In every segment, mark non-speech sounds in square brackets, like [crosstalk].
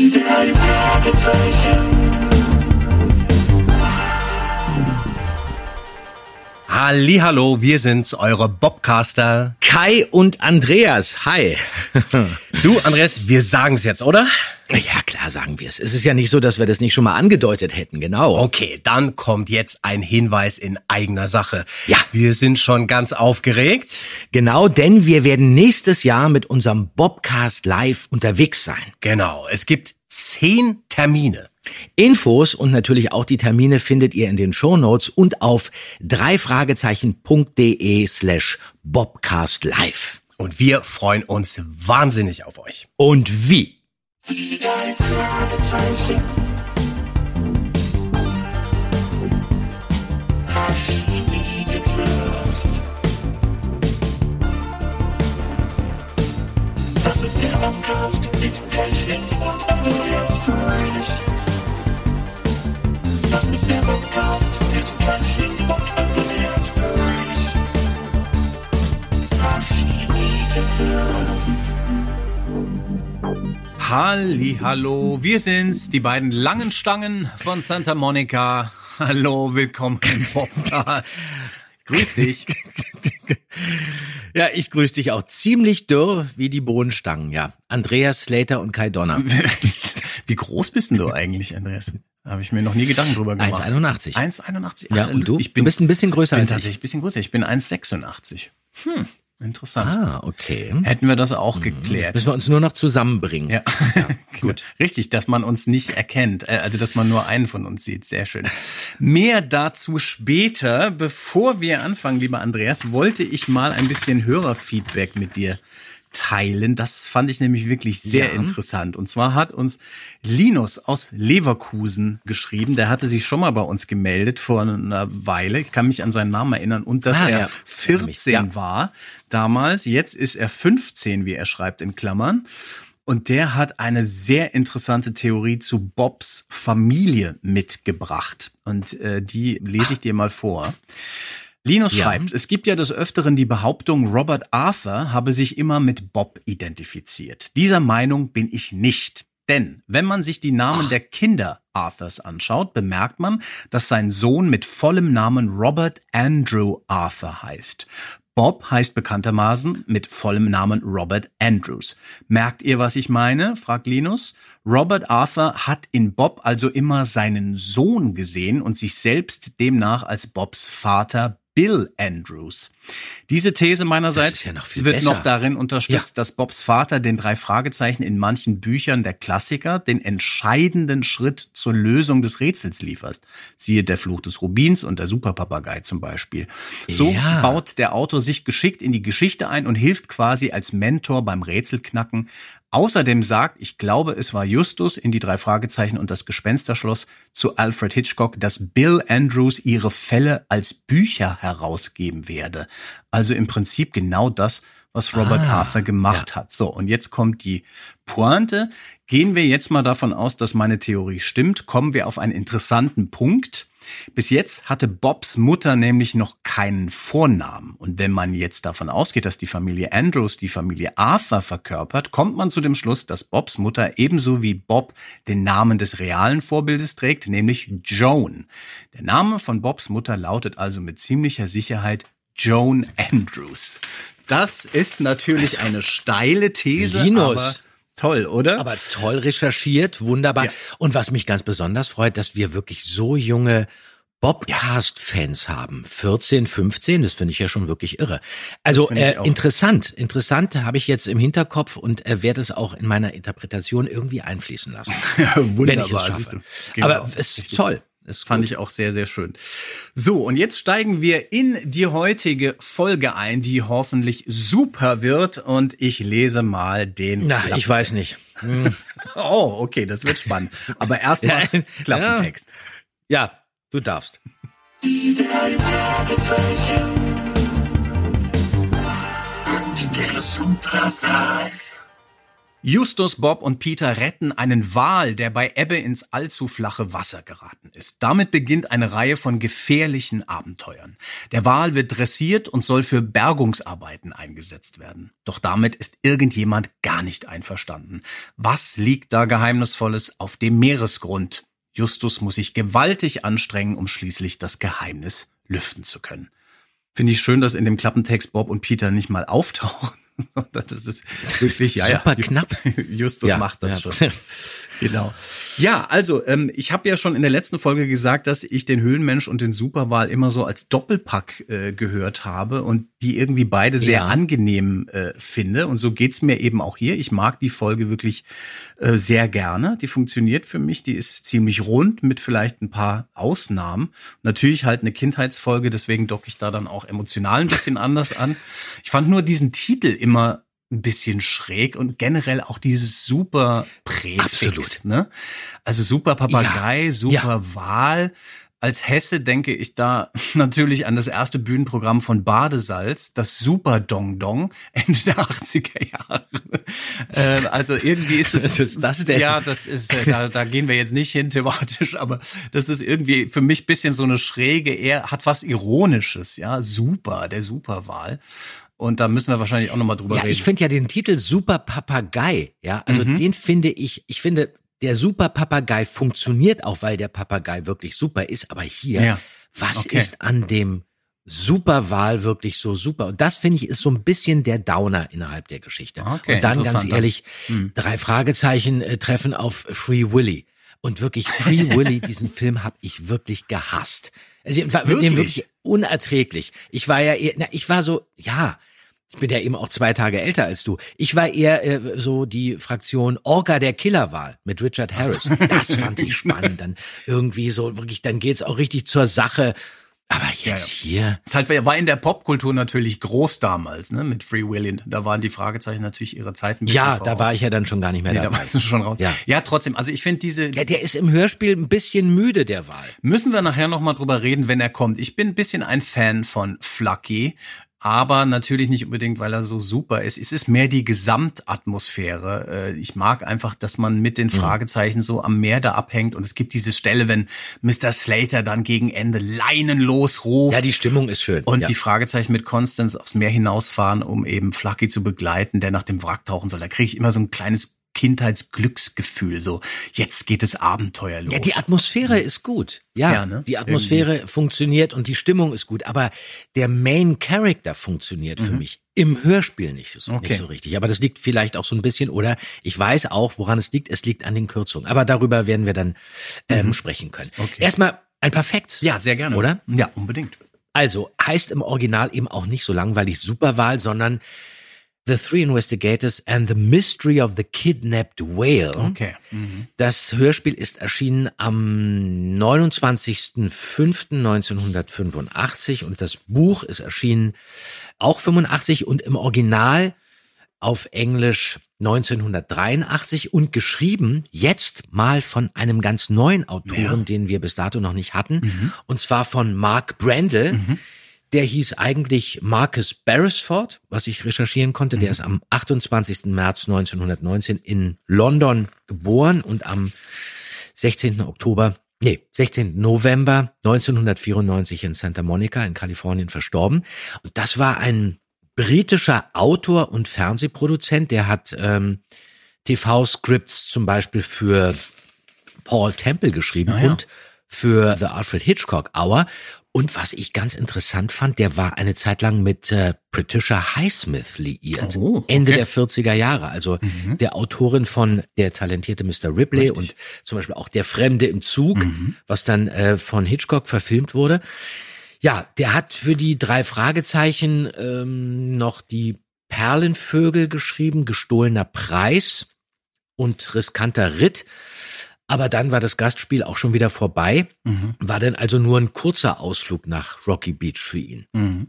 Die drei Fragezeichen. Hallo, wir sind's, eure Bobcaster. Kai und Andreas, hi. [laughs] Du, Andreas, wir sagen's jetzt, oder? Ja, klar sagen wir es. Es ist ja nicht so, dass wir das nicht schon mal angedeutet hätten, genau. Okay, dann kommt jetzt ein Hinweis in eigener Sache. Ja. Wir sind schon ganz aufgeregt. Genau, denn wir werden nächstes Jahr mit unserem Bobcast live unterwegs sein. Genau, es gibt zehn Termine. Infos und natürlich auch die Termine findet ihr in den Shownotes und auf dreifragezeichen.de slash Bobcast live. Und wir freuen uns wahnsinnig auf euch. Und wie? Die drei Fragezeichen. Das ist der Podcast mit Pechling und Andreas Fröhlich. Das ist der Podcast mit Pechling und Andreas Fröhlich. Archivfürst. Halli, hallo, wir sind's, die beiden langen Stangen von Santa Monica. Hallo, willkommen im Podcast. Grüß dich. Ja, ich grüße dich auch ziemlich dürr wie die Bohnenstangen, ja. Andreas Slater und Kai Donner. [laughs] Wie groß bist denn du eigentlich, Andreas? Habe ich mir noch nie Gedanken drüber gemacht. 1,81. 1,81. Ja, Ah, und du? Ich bin, du bist ein bisschen größer bin als ich. tatsächlich ein bisschen größer. Ich bin 1,86. Hm, interessant. Ah, okay. Hätten wir das auch Jetzt geklärt. müssen wir uns nur noch zusammenbringen. Ja, [laughs] gut. Richtig, dass man uns nicht erkennt, äh, also dass man nur einen von uns sieht. Sehr schön. Mehr dazu später. Bevor wir anfangen, lieber Andreas, wollte ich mal ein bisschen Hörerfeedback mit dir teilen. Das fand ich nämlich wirklich sehr Ja. interessant. Und zwar hat uns Linus aus Leverkusen geschrieben. Der hatte sich schon mal bei uns gemeldet vor einer Weile. Ich kann mich an seinen Namen erinnern. Und dass Ah, er ja. 14 Ja. war damals. Jetzt ist er 15, wie er schreibt in Klammern. Und der hat eine sehr interessante Theorie zu Bobs Familie mitgebracht. Und äh, die lese ich dir mal vor. Linus Ja. schreibt, es gibt ja des Öfteren die Behauptung, Robert Arthur habe sich immer mit Bob identifiziert. Dieser Meinung bin ich nicht. Denn wenn man sich die Namen der Kinder Arthurs anschaut, bemerkt man, dass sein Sohn mit vollem Namen Robert Andrew Arthur heißt. Bob heißt bekanntermaßen mit vollem Namen Robert Andrews. Merkt ihr, was ich meine? fragt Linus. Robert Arthur hat in Bob also immer seinen Sohn gesehen und sich selbst demnach als Bobs Vater Bill Andrews. Diese These meinerseits ja noch wird besser. noch darin unterstützt, dass Bobs Vater den drei Fragezeichen in manchen Büchern der Klassiker den entscheidenden Schritt zur Lösung des Rätsels liefert. Siehe der Fluch des Rubins und der Superpapagei zum Beispiel. So Ja. baut der Autor sich geschickt in die Geschichte ein und hilft quasi als Mentor beim Rätselknacken. Außerdem sagt, ich glaube, es war Justus in die drei Fragezeichen und das Gespensterschloss zu Alfred Hitchcock, dass Bill Andrews ihre Fälle als Bücher herausgeben werde. Also im Prinzip genau das, was Robert Ah, Arthur gemacht hat. So, und jetzt kommt die Pointe. Gehen wir jetzt mal davon aus, dass meine Theorie stimmt, kommen wir auf einen interessanten Punkt. Bis jetzt hatte Bobs Mutter nämlich noch keinen Vornamen. Und wenn man jetzt davon ausgeht, dass die Familie Andrews die Familie Arthur verkörpert, kommt man zu dem Schluss, dass Bobs Mutter ebenso wie Bob den Namen des realen Vorbildes trägt, nämlich Joan. Der Name von Bobs Mutter lautet also mit ziemlicher Sicherheit Joan Andrews. Das ist natürlich eine steile These, Linus. aber toll, oder? Aber toll recherchiert, wunderbar. Ja. Und was mich ganz besonders freut, dass wir wirklich so junge Bobcast-Fans haben. 14, 15, das finde ich ja schon wirklich irre. Also äh, interessant, interessant habe ich jetzt im Hinterkopf und äh, werde es auch in meiner Interpretation irgendwie einfließen lassen. [laughs] wenn ich es schaffe. Genau. Aber es ist toll. Es Fand ich auch sehr, sehr schön. So, und jetzt steigen wir in die heutige Folge ein, die hoffentlich super wird. Und ich lese mal den. Na, Klappentext. ich weiß nicht. Hm. [laughs] Oh, okay, das wird spannend. Aber erstmal [laughs] Ja, Klappentext. Ja, du darfst. Die drei Fragezeichen. Und der Superfall. Justus, Bob und Peter retten einen Wal, der bei Ebbe ins allzu flache Wasser geraten ist. Damit beginnt eine Reihe von gefährlichen Abenteuern. Der Wal wird dressiert und soll für Bergungsarbeiten eingesetzt werden. Doch damit ist irgendjemand gar nicht einverstanden. Was liegt da Geheimnisvolles auf dem Meeresgrund? Justus muss sich gewaltig anstrengen, um schließlich das Geheimnis lüften zu können. Finde ich schön, dass in dem Klappentext Bob und Peter nicht mal auftauchen. [laughs] Das ist wirklich, ja, Super ja. knapp. [laughs] Justus Ja, macht das ja. schon. [laughs] Genau. Ja, also ähm, ich habe ja schon in der letzten Folge gesagt, dass ich den Höhlenmensch und den Superwahl immer so als Doppelpack äh, gehört habe und die irgendwie beide sehr angenehm äh, finde. Und so geht's mir eben auch hier. Ich mag die Folge wirklich äh, sehr gerne. Die funktioniert für mich. Die ist ziemlich rund mit vielleicht ein paar Ausnahmen. Natürlich halt eine Kindheitsfolge, deswegen docke ich da dann auch emotional ein bisschen anders an. Ich fand nur diesen Titel immer ein bisschen schräg und generell auch dieses super Präfix, Absolut. ne? Also super Papagei, Ja. super Ja. Wal. Als Hesse denke ich da [laughs] natürlich an das erste Bühnenprogramm von Badesalz, das Super Dong Dong, [laughs] Ende der 80er Jahre. Äh, also irgendwie ist es. [laughs] Was ist das denn? Ja, das ist, äh, da, da gehen wir jetzt nicht hin thematisch, aber das ist irgendwie für mich bisschen so eine schräge, er hat was Ironisches, ja. Super, der Superwahl. Und da müssen wir wahrscheinlich auch nochmal drüber Ja, reden. ich finde ja den Titel Super Papagei, ja, also Mhm. den finde ich, ich finde, der Super Papagei funktioniert auch, weil der Papagei wirklich super ist, aber hier, Ja. was Okay. ist an dem Superwahl wirklich so super? Und das finde ich ist so ein bisschen der Downer innerhalb der Geschichte. Okay, Und dann ganz ehrlich, Hm. drei Fragezeichen äh, treffen auf Free Willy. Und wirklich Free [laughs] Willy, diesen Film habe ich wirklich gehasst. Also ich war mit dem Wirklich? wirklich unerträglich. Ich war ja na, ich war so, ja, ich bin ja eben auch zwei Tage älter als du. Ich war eher äh, so die Fraktion Orca der Killerwahl mit Richard Harris. Das [laughs] fand ich spannend. Dann irgendwie so wirklich, dann geht's auch richtig zur Sache. Aber jetzt hier, Es halt, war in der Popkultur natürlich groß damals, ne, mit Free Willy. Da waren die Fragezeichen natürlich ihrer Zeit ein bisschen ja, voraus. da war ich ja dann schon gar nicht mehr Nee, da dabei. warst du schon raus. Ja. ja, trotzdem, also ich finde diese, Ja, der ist im Hörspiel ein bisschen müde, der Wahl. müssen wir nachher nochmal drüber reden, wenn er kommt. Ich bin ein bisschen ein Fan von Flucky, aber natürlich nicht unbedingt, weil er so super ist. Es ist mehr die Gesamtatmosphäre. Äh, Ich mag einfach, dass man mit den Mhm. Fragezeichen so am Meer da abhängt und es gibt diese Stelle, wenn Mr. Slater dann gegen Ende leinenlos ruft. Ja, die Stimmung ist schön. Und ja. die Fragezeichen mit Constance aufs Meer hinausfahren, um eben Flucky zu begleiten, der nach dem Wrack tauchen soll. Da kriege ich immer so ein kleines Kindheitsglücksgefühl. So, jetzt geht es Abenteuer los. Ja, die Atmosphäre ist gut. Ja, Ja, ne? die Atmosphäre funktioniert und die Stimmung ist gut. Aber der Main Character funktioniert für mich im Hörspiel nicht so, Mhm. Okay. nicht so richtig. Aber das liegt vielleicht auch so ein bisschen, oder ich weiß auch, woran es liegt. Es liegt an den Kürzungen. Aber darüber werden wir dann ähm, sprechen können. Mhm. Okay. Erstmal ein Facts. ja, sehr gerne. Oder? Ja, unbedingt. Also heißt im Original eben auch nicht so langweilig Superwahl, sondern The Three Investigators and the Mystery of the Kidnapped Whale. Okay. Mhm. Das Hörspiel ist erschienen am 29.05.1985 und das Buch ist erschienen auch 85 und im Original auf Englisch 1983 und geschrieben jetzt mal von einem ganz neuen Autoren, Ja. den wir bis dato noch nicht hatten, und zwar von Mark Brandel. Der hieß eigentlich Marcus Beresford, was ich recherchieren konnte. Der ist am 28. März 1919 in London geboren und am 16. Oktober, nee, 16. November 1994 in Santa Monica in Kalifornien verstorben. Und das war ein britischer Autor und Fernsehproduzent, der hat ähm, TV-Scripts zum Beispiel für Paul Temple geschrieben Ah ja. und für The Alfred Hitchcock Hour. Und was ich ganz interessant fand, der war eine Zeit lang mit äh, Patricia Highsmith liiert. Oh, okay. Ende der 40er Jahre. Also Mhm. der Autorin von Der talentierte Mr. Ripley Richtig. und zum Beispiel auch Der Fremde im Zug, Mhm. was dann äh, von Hitchcock verfilmt wurde. Ja, der hat für die drei Fragezeichen ähm, noch die Perlenvögel geschrieben, gestohlener Preis und riskanter Ritt. Aber dann war das Gastspiel auch schon wieder vorbei. Mhm. War dann also nur ein kurzer Ausflug nach Rocky Beach für ihn. Mhm.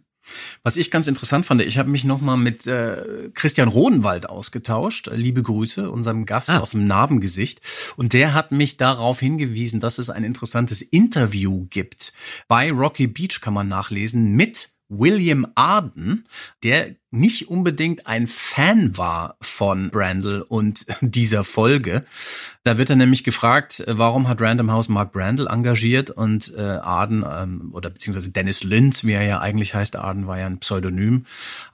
Was ich ganz interessant fand, ich habe mich nochmal mit äh, Christian Rodenwald ausgetauscht. Liebe Grüße, unserem Gast Ah. aus dem Narbengesicht. Und der hat mich darauf hingewiesen, dass es ein interessantes Interview gibt. Bei Rocky Beach kann man nachlesen mit William Arden. Der nicht unbedingt ein Fan war von Brandl und [laughs] dieser Folge. Da wird er nämlich gefragt, äh, warum hat Random House Mark Brandl engagiert und äh, Arden ähm, oder beziehungsweise Dennis Linz, wie er ja eigentlich heißt, Arden war ja ein Pseudonym,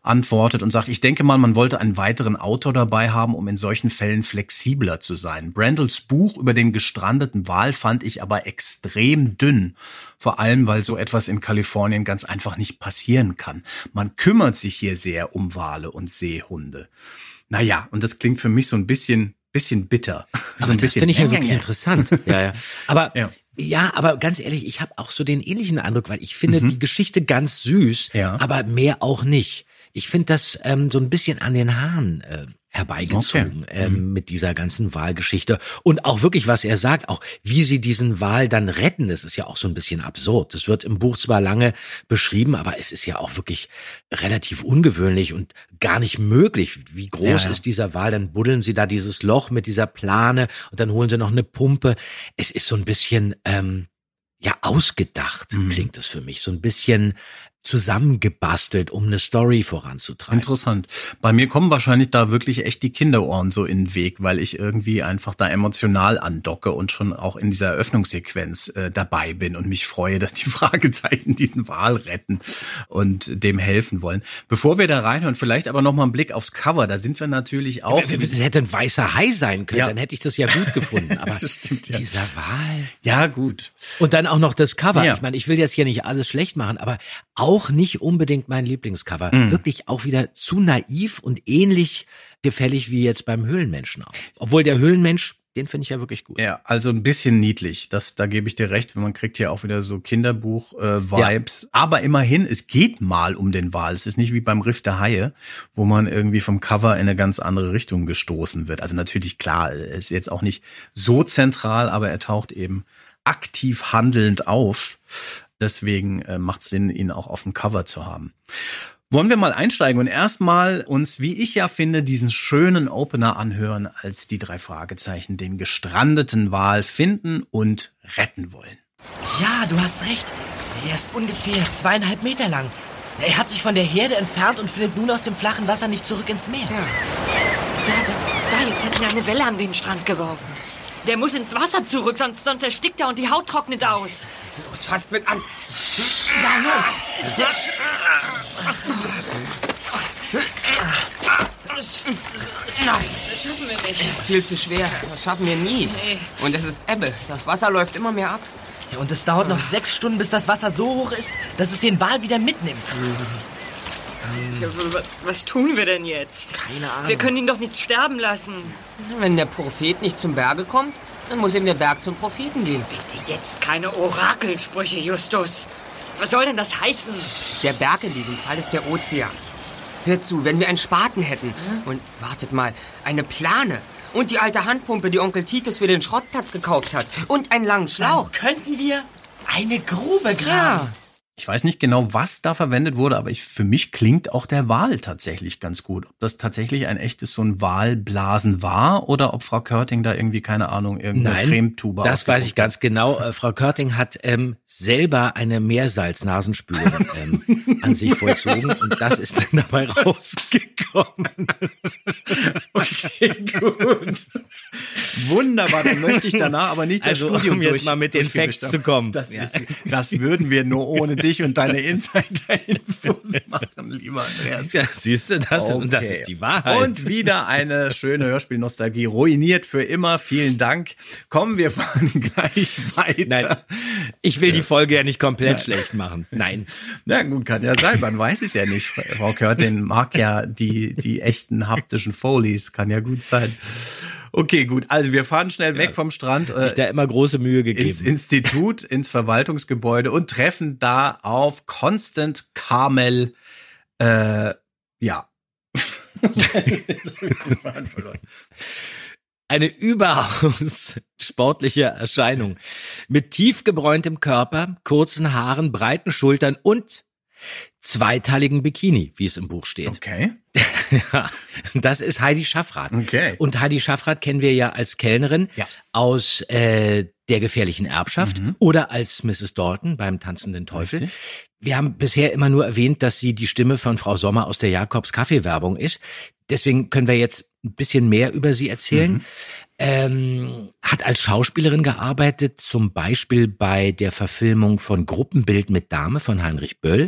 antwortet und sagt, ich denke mal, man wollte einen weiteren Autor dabei haben, um in solchen Fällen flexibler zu sein. Brandls Buch über den gestrandeten Wal fand ich aber extrem dünn. Vor allem, weil so etwas in Kalifornien ganz einfach nicht passieren kann. Man kümmert sich hier sehr um Wale und Seehunde. Naja, und das klingt für mich so ein bisschen, bisschen bitter. [laughs] so Aber ein das finde ich ja wirklich interessant. [laughs] Ja, ja. Aber Ja. ja. aber ganz ehrlich, ich habe auch so den ähnlichen Eindruck, weil ich finde die Geschichte ganz süß, Mhm. Ja. aber mehr auch nicht. Ich finde das ähm, so ein bisschen an den Haaren äh, herbeigezogen Okay. Mhm. ähm, mit dieser ganzen Wahlgeschichte und auch wirklich, was er sagt, auch wie sie diesen Wahl dann retten, das ist ja auch so ein bisschen absurd. Das wird im Buch zwar lange beschrieben, aber es ist ja auch wirklich relativ ungewöhnlich und gar nicht möglich. Wie groß Ja, ja. ist dieser Wal? Dann buddeln sie da dieses Loch mit dieser Plane und dann holen sie noch eine Pumpe. Es ist so ein bisschen ähm, ja ausgedacht, Mhm. klingt es für mich. So ein bisschen zusammengebastelt, um eine Story voranzutreiben. Interessant. Bei mir kommen wahrscheinlich da wirklich echt die Kinderohren so in den Weg, weil ich irgendwie einfach da emotional andocke und schon auch in dieser Eröffnungssequenz äh, dabei bin und mich freue, dass die [laughs] Fragezeichen diesen Wal retten und dem helfen wollen. Bevor wir da reinhören, vielleicht aber noch mal einen Blick aufs Cover. Da sind wir natürlich auch. Das hätte ein weißer Hai sein können, Ja. dann hätte ich das ja gut gefunden. [laughs] Aber stimmt, ja. dieser Wal. Ja, gut. Und dann auch noch das Cover. Ja. Ich meine, ich will jetzt hier nicht alles schlecht machen, aber auch nicht unbedingt mein Lieblingscover. Mhm. Wirklich auch wieder zu naiv und ähnlich gefällig wie jetzt beim Höhlenmenschen auch. Obwohl der Höhlenmensch, den finde ich ja wirklich gut. Ja, also ein bisschen niedlich. Das, da gebe ich dir recht. Man kriegt hier auch wieder so Kinderbuch-Vibes. Aber immerhin, es geht mal um den Wal. Es ist nicht wie beim Riff der Haie, wo man irgendwie vom Cover in eine ganz andere Richtung gestoßen wird. Also natürlich, klar, er ist jetzt auch nicht so zentral, aber er taucht eben aktiv handelnd auf. Deswegen äh, macht es Sinn, ihn auch auf dem Cover zu haben. Wollen wir mal einsteigen und erstmal uns, wie ich ja finde, diesen schönen Opener anhören, als die drei Fragezeichen den gestrandeten Wal finden und retten wollen. Ja, du hast recht. Er ist ungefähr zweieinhalb Meter lang. Er hat sich von der Herde entfernt und findet nun aus dem flachen Wasser nicht zurück ins Meer. Da, da, da, jetzt hat ihn eine Welle an den Strand geworfen. Der muss ins Wasser zurück, sonst, sonst erstickt er und die Haut trocknet aus. Los, fasst mit an. Ja, los. Ist der Sch Nein, das schaffen wir nicht. ist viel zu schwer. Das schaffen wir nie. Nee. Und es ist Ebbe. Das Wasser läuft immer mehr ab. Ja, und es dauert noch sechs Stunden, bis das Wasser so hoch ist, dass es den Wal wieder mitnimmt. Ja, Was tun wir denn jetzt? Keine Ahnung. Wir können ihn doch nicht sterben lassen. Wenn der Prophet nicht zum Berge kommt, dann muss eben der Berg zum Propheten gehen. Bitte jetzt keine Orakelsprüche, Justus. Was soll denn das heißen? Der Berg in diesem Fall ist der Ozean. Hör zu, wenn wir einen Spaten hätten und wartet mal, eine Plane und die alte Handpumpe, die Onkel Titus für den Schrottplatz gekauft hat und einen langen Schlauch. Dann könnten wir eine Grube graben. Ich weiß nicht genau, was da verwendet wurde, aber ich, für mich klingt auch der Wal tatsächlich ganz gut. Ob das tatsächlich ein echtes so ein Walblasen war oder ob Frau Körting da irgendwie, keine Ahnung, irgendeine Nein, Cremetuba das weiß ich ganz genau. Äh, Frau Körting hat ähm, selber eine Meersalznasenspülung ähm, [laughs] an sich vollzogen und das ist dann dabei rausgekommen. [laughs] Okay, [laughs] gut. Wunderbar, dann möchte ich danach aber nicht das Also, Studium um jetzt mal mit den Facts zu kommen. Das, Ja. ist, das würden wir nur ohne dich und deine Insider-Infos [laughs] machen, lieber Andreas. Ja, siehst du das? Und das Okay. ist die Wahrheit. Und wieder eine schöne Hörspielnostalgie, ruiniert für immer. Vielen Dank. Kommen wir fahren [laughs] gleich weiter. Nein, ich will die Folge ja nicht komplett schlecht machen. Nein. [laughs] Na gut, kann ja sein, man weiß es ja nicht. Frau Körtin mag ja die, die echten haptischen Folies, kann ja gut sein. Okay, gut, also wir fahren schnell weg vom Strand. Sich Äh, da immer große Mühe gegeben. ins Institut, [laughs] ins Verwaltungsgebäude und treffen da auf Constant Carmel, äh, ja. [laughs] Eine überaus sportliche Erscheinung. Mit tief gebräuntem Körper, kurzen Haaren, breiten Schultern und zweiteiligen Bikini, wie es im Buch steht. Okay. [laughs] Ja, das ist Heidi Schaffrath. Okay. Und Heidi Schaffrath kennen wir ja als Kellnerin Ja. aus äh, der gefährlichen Erbschaft oder als Mrs. Dalton beim tanzenden Teufel. Richtig. Wir haben bisher immer nur erwähnt, dass sie die Stimme von Frau Sommer aus der Jakobs Kaffeewerbung ist. Deswegen können wir jetzt ein bisschen mehr über sie erzählen. Ähm, hat als Schauspielerin gearbeitet, zum Beispiel bei der Verfilmung von Gruppenbild mit Dame von Heinrich Böll,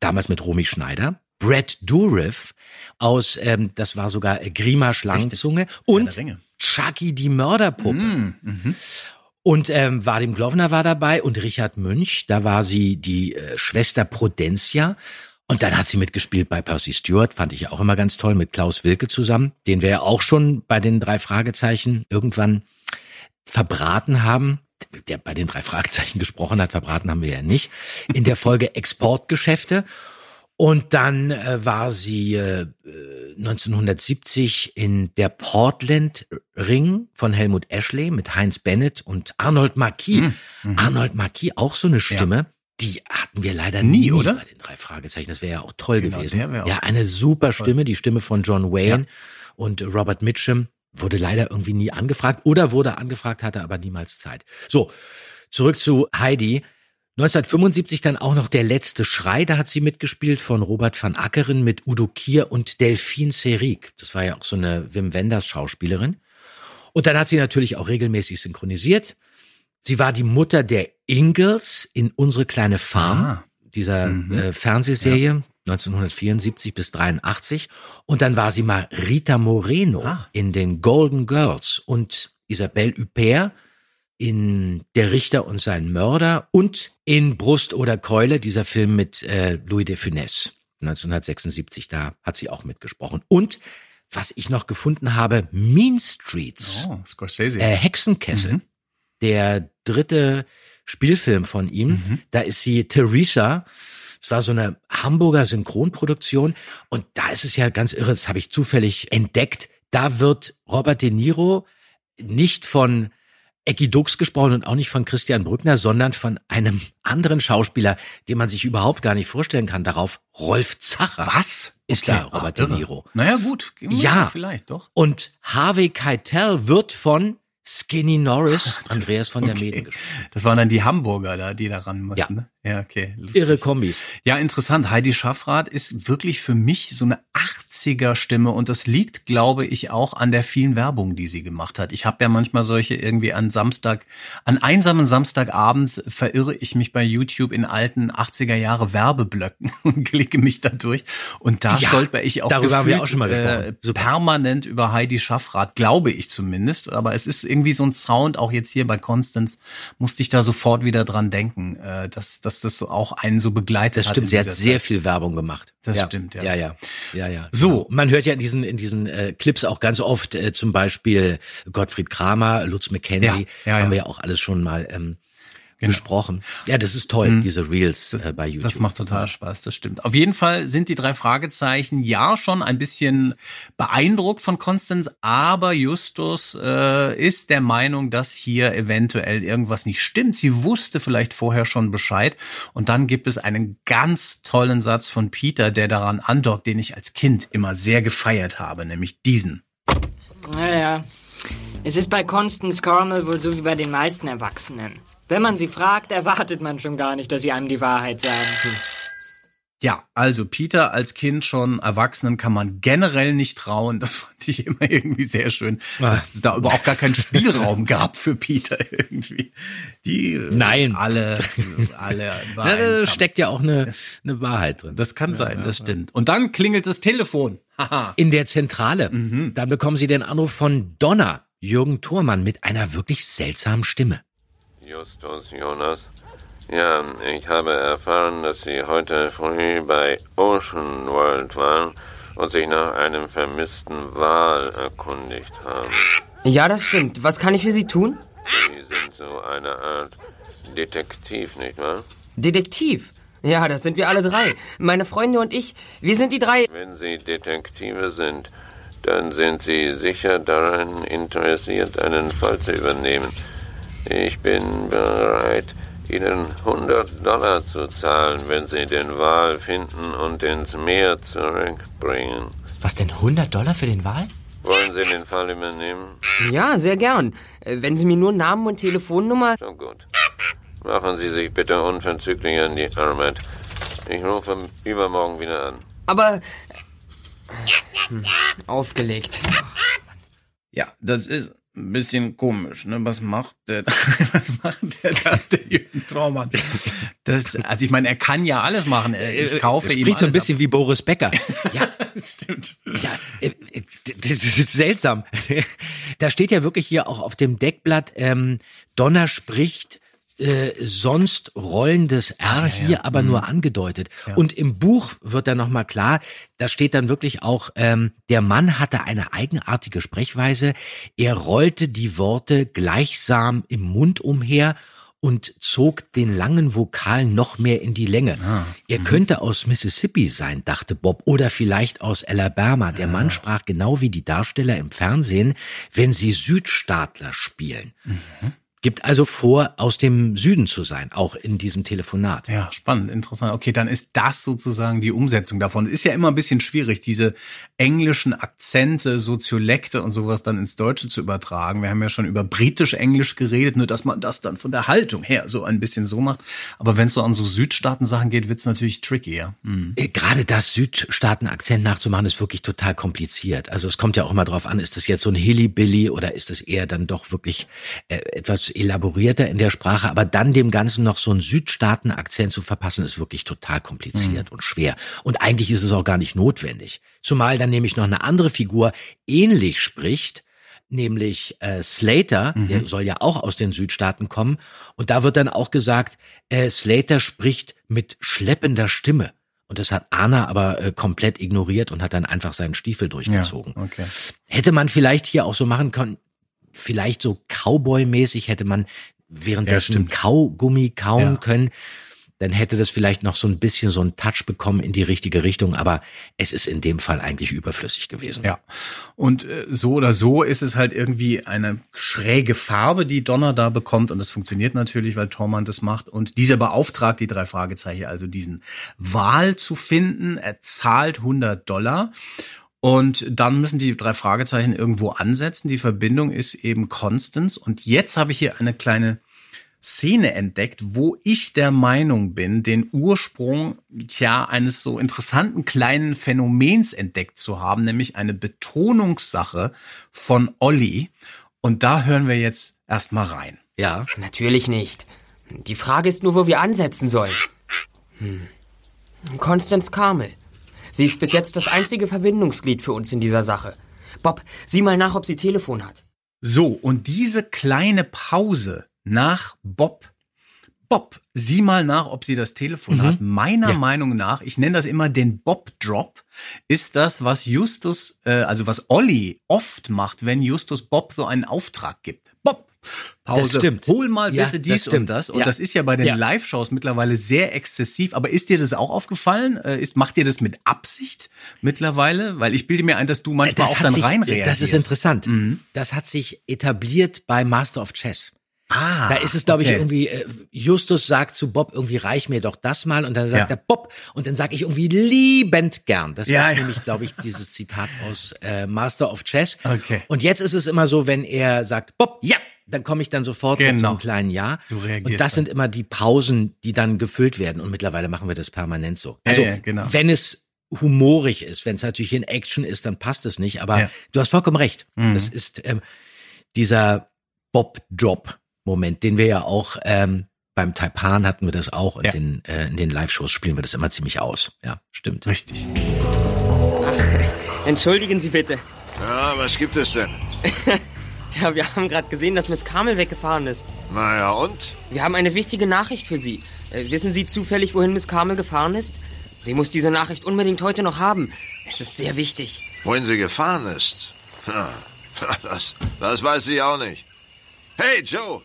damals mit Romy Schneider. Brad Dourif aus, ähm, das war sogar Grima Schlangenzunge und. Chucky die Mörderpuppe. Mhm. Und ähm, Vadim Glovner war dabei und Richard Münch, da war sie die äh, Schwester Prudentia. Und dann hat sie mitgespielt bei Percy Stewart, fand ich ja auch immer ganz toll, mit Klaus Wilke zusammen, den wir ja auch schon bei den drei Fragezeichen irgendwann verbraten haben. Der bei den drei Fragezeichen gesprochen hat, verbraten haben wir ja nicht. In der Folge [laughs] Exportgeschäfte. Und dann äh, war sie äh, äh, 1970 in der Portland Ring von Helmut Ashley mit Heinz Bennett und Arnold Marquis. Arnold Marquis, auch so eine Stimme. Die hatten wir leider Nie, nie, oder? bei den drei Fragezeichen. Das wäre ja auch toll Genau, gewesen. auch ja, eine super Stimme, die Stimme von John Wayne und Robert Mitchum wurde leider irgendwie nie angefragt oder wurde angefragt, hatte aber niemals Zeit. So, zurück zu Heidi. 1975 dann auch noch Der letzte Schrei, da hat sie mitgespielt von Robert van Ackeren mit Udo Kier und Delphine Serig. Das war ja auch so eine Wim Wenders Schauspielerin. Und dann hat sie natürlich auch regelmäßig synchronisiert. Sie war die Mutter der Ingalls in Unsere kleine Farm, Ah. dieser äh, Fernsehserie 1974 bis 83. Und dann war sie mal Rita Moreno Ah. in den Golden Girls und Isabelle Huppert in Der Richter und sein Mörder und in Brust oder Keule, dieser Film mit äh, Louis de Funès 1976, da hat sie auch mitgesprochen. Und was ich noch gefunden habe, Mean Streets, Oh, Scorsese. äh, Hexenkessel, der dritte Spielfilm von ihm, da ist sie Theresa. Es war so eine Hamburger Synchronproduktion und da ist es ja ganz irre, das habe ich zufällig entdeckt. Da wird Robert De Niro nicht von Ecki Dux gesprochen und auch nicht von Christian Brückner, sondern von einem anderen Schauspieler, den man sich überhaupt gar nicht vorstellen kann. Darauf Rolf Zacher. Was? Ist Okay. da Robert Ah, De. Niro. Naja, gut. Ja. Vielleicht doch. Und Harvey Keitel wird von Skinny Norris, [laughs] Andreas von der Meden gesprochen. Das waren dann die Hamburger da, die da ran mussten. Ja. Ne? Ja, okay. Lustig. Irre Kombi. Ja, interessant. Heidi Schaffrath ist wirklich für mich so eine 80er Stimme und das liegt, glaube ich, auch an der vielen Werbung, die sie gemacht hat. Ich habe ja manchmal solche irgendwie an Samstag, an einsamen Samstagabends verirre ich mich bei YouTube in alten 80er Jahre Werbeblöcken [laughs] und klicke mich da durch und da Ja, stolper ich auch darüber haben wir gefühlt, auch schon mal gesprochen. Äh, permanent über Heidi Schaffrath, glaube ich zumindest, aber es ist irgendwie so ein Sound, auch jetzt hier bei Constance, musste ich da sofort wieder dran denken, äh, dass, dass das so auch einen so begleitet Das hat. stimmt, in sie hat sehr Zeit. viel Werbung gemacht. Das ja. stimmt, ja. Ja, ja, ja, ja. So. Man hört ja in diesen, in diesen äh, Clips auch ganz oft äh, zum Beispiel Gottfried Kramer, Lutz McKenzie, Ja, ja, haben ja. wir ja auch alles schon mal ähm, Genau. besprochen. Ja, das ist toll, diese Reels äh, bei YouTube. Das macht total Spaß, das stimmt. Auf jeden Fall sind die drei Fragezeichen ja schon ein bisschen beeindruckt von Constance, aber Justus äh, ist der Meinung, dass hier eventuell irgendwas nicht stimmt. Sie wusste vielleicht vorher schon Bescheid. Und dann gibt es einen ganz tollen Satz von Peter, der daran andockt, den ich als Kind immer sehr gefeiert habe, nämlich diesen. Naja, es ist bei Constance Cornell wohl so wie bei den meisten Erwachsenen. Wenn man sie fragt, erwartet man schon gar nicht, dass sie einem die Wahrheit sagen. Ja, also Peter als Kind schon, Erwachsenen kann man generell nicht trauen. Das fand ich immer irgendwie sehr schön, dass es da überhaupt gar keinen Spielraum gab für Peter irgendwie. Die äh, Nein. alle, [laughs] alle Ja, waren, da steckt ja auch eine, eine Wahrheit drin. Das kann sein, das stimmt. Und dann klingelt das Telefon. Haha. in der Zentrale. Mhm. Dann bekommen Sie den Anruf von Donna, Jürgen Thurmann, mit einer wirklich seltsamen Stimme. Justus Jonas. Ja, ich habe erfahren, dass Sie heute früh bei Ocean World waren und sich nach einem vermissten Wal erkundigt haben. Ja, das stimmt. Was kann ich für Sie tun? Sie sind so eine Art Detektiv, nicht wahr? Detektiv. Ja, das sind wir alle drei. Meine Freunde und ich. Wir sind die drei. Wenn Sie Detektive sind, dann sind Sie sicher daran interessiert, einen Fall zu übernehmen. Ich bin bereit, Ihnen 100 Dollar zu zahlen, wenn Sie den Wal finden und ins Meer zurückbringen. Was denn, 100 Dollar für den Wal? Wollen Sie den Fall übernehmen? Ja, sehr gern. Äh, Wenn Sie mir nur Namen und Telefonnummer... Schon gut. Machen Sie sich bitte unverzüglich an die Arbeit. Ich rufe übermorgen wieder an. Aber... Hm, Aufgelegt. Ja, das ist ein bisschen komisch, ne? Was macht der, [laughs] was macht der da, der [laughs] Jürgen Traumann? Das, also ich meine, er kann ja alles machen. Ich kaufe Er ihm spricht so ein bisschen wie Boris Becker. [laughs] Ja, ab. Stimmt. ja, äh, äh, das ist seltsam. Da steht ja wirklich hier auch auf dem Deckblatt, ähm, Donner spricht äh, sonst rollendes R hier aber nur angedeutet. Und im Buch wird dann nochmal klar, da steht dann wirklich auch, ähm, der Mann hatte eine eigenartige Sprechweise, er rollte die Worte gleichsam im Mund umher und zog den langen Vokal noch mehr in die Länge. er könnte aus Mississippi sein, dachte Bob, oder vielleicht aus Alabama. Der Mann sprach genau wie die Darsteller im Fernsehen, wenn sie Südstaatler spielen. Gibt also vor, aus dem Süden zu sein, auch in diesem Telefonat. Ja, spannend, interessant. Okay, dann ist das sozusagen die Umsetzung davon. Ist ja immer ein bisschen schwierig, diese englischen Akzente, Soziolekte und sowas dann ins Deutsche zu übertragen. Wir haben ja schon über britisch-englisch geredet, nur dass man das dann von der Haltung her so ein bisschen so macht. Aber wenn es so an so Südstaaten-Sachen geht, wird's natürlich trickier. Hm. Äh, Gerade das Südstaaten-Akzent nachzumachen, ist wirklich total kompliziert. Also es kommt ja auch immer drauf an, ist das jetzt so ein Hillybilly oder ist es eher dann doch wirklich äh, etwas elaborierter in der Sprache. Aber dann dem Ganzen noch so einen Südstaaten-Akzent zu verpassen, ist wirklich total kompliziert und schwer. Und eigentlich ist es auch gar nicht notwendig. Zumal dann nämlich noch eine andere Figur ähnlich spricht, nämlich äh, Slater, der soll ja auch aus den Südstaaten kommen. Und da wird dann auch gesagt, äh, Slater spricht mit schleppender Stimme. Und das hat Anna aber äh, komplett ignoriert und hat dann einfach seinen Stiefel durchgezogen. okay. Hätte man vielleicht hier auch so machen können, vielleicht so Cowboy-mäßig hätte man währenddessen stimmt. Kaugummi kauen Ja. können. Dann hätte das vielleicht noch so ein bisschen so einen Touch bekommen in die richtige Richtung, aber es ist in dem Fall eigentlich überflüssig gewesen. Ja. Und äh, so oder so ist es halt irgendwie eine schräge Farbe, die Donner da bekommt. Und das funktioniert natürlich, weil Tormund das macht. Und dieser beauftragt die drei Fragezeichen, also diesen Wal zu finden. Er zahlt 100 Dollar. Und dann müssen die drei Fragezeichen irgendwo ansetzen. Die Verbindung ist eben Constance. Und jetzt habe ich hier eine kleine Szene entdeckt, wo ich der Meinung bin, den Ursprung ja eines so interessanten kleinen Phänomens entdeckt zu haben, nämlich eine Betonungssache von Olli. Und da hören wir jetzt erstmal rein. Ja. Natürlich nicht. Die Frage ist nur, wo wir ansetzen sollen. Hm. Constance Carmel. Sie ist bis jetzt das einzige Verbindungsglied für uns in dieser Sache. Bob, sieh mal nach, ob sie Telefon hat. So, und diese kleine Pause nach Bob. Bob, sieh mal nach, ob sie das Telefon hat. Meiner Meinung nach, ich nenne das immer den Bob-Drop, ist das, was Justus, äh, also was Olli oft macht, wenn Justus Bob so einen Auftrag gibt. Pause, Das stimmt. hol mal Ja, bitte das dies und stimmt. das. Und Ja. das ist ja bei den Ja. Live-Shows mittlerweile sehr exzessiv. Aber ist dir das auch aufgefallen? Äh, Ist, macht dir das mit Absicht mittlerweile? Weil ich bilde mir ein, dass du manchmal auch dann sich, rein Das ist interessant. Das hat sich etabliert bei Master of Chess. Ah, Da ist es, glaube okay. ich, irgendwie, äh, Justus sagt zu Bob, irgendwie reich mir doch das mal. Und dann sagt Ja. er Bob. Und dann sage ich irgendwie liebend gern. Das Ja, ist ja. nämlich, glaube ich, dieses Zitat aus äh, Master of Chess. Okay. Und jetzt ist es immer so, wenn er sagt, Bob, ja, dann komme ich dann sofort mit so Genau. einem kleinen Ja. Du reagierst und das dann. sind immer die Pausen, die dann gefüllt werden. Und mittlerweile machen wir das permanent so. Ja, Also, ja, genau. wenn es humorig ist, wenn es natürlich in Action ist, dann passt es nicht. Aber Ja. Mhm. du hast vollkommen recht. Das ist ähm, dieser Bob-Drop-Moment, den wir ja auch ähm, beim Taipan hatten wir das auch und Ja. in, äh, in den Live-Shows spielen wir das immer ziemlich aus. Ja, stimmt. Richtig. Entschuldigen Sie bitte. Ja, was gibt es denn? [laughs] Ja, wir haben gerade gesehen, dass Miss Carmel weggefahren ist. Naja, und? Wir haben eine wichtige Nachricht für Sie. Äh, wissen Sie zufällig, wohin Miss Carmel gefahren ist? Sie muss diese Nachricht unbedingt heute noch haben. Es ist sehr wichtig. Wohin sie gefahren ist? Das, das weiß ich auch nicht. Hey, Joe!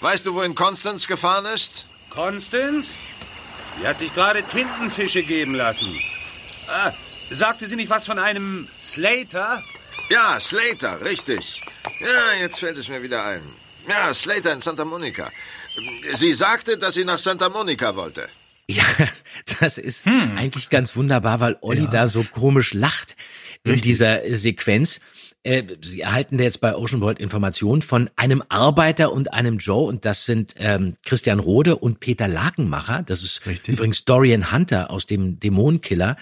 Weißt du, wohin Constance gefahren ist? Constance? Die hat sich gerade Tintenfische geben lassen. Ah, sagte sie nicht was von einem Slater? Ja, Slater, richtig. Ja, jetzt fällt es mir wieder ein. Ja, Slater in Santa Monica. Sie sagte, dass sie nach Santa Monica wollte. Ja, das ist Hm. eigentlich ganz wunderbar, weil Olli da so komisch lacht in dieser Sequenz. äh, Sie erhalten jetzt bei Ocean World Informationen von einem Arbeiter und einem Joe und das sind ähm, Christian Rode und Peter Lakenmacher. Das ist Richtig. übrigens Dorian Hunter aus dem Dämonenkiller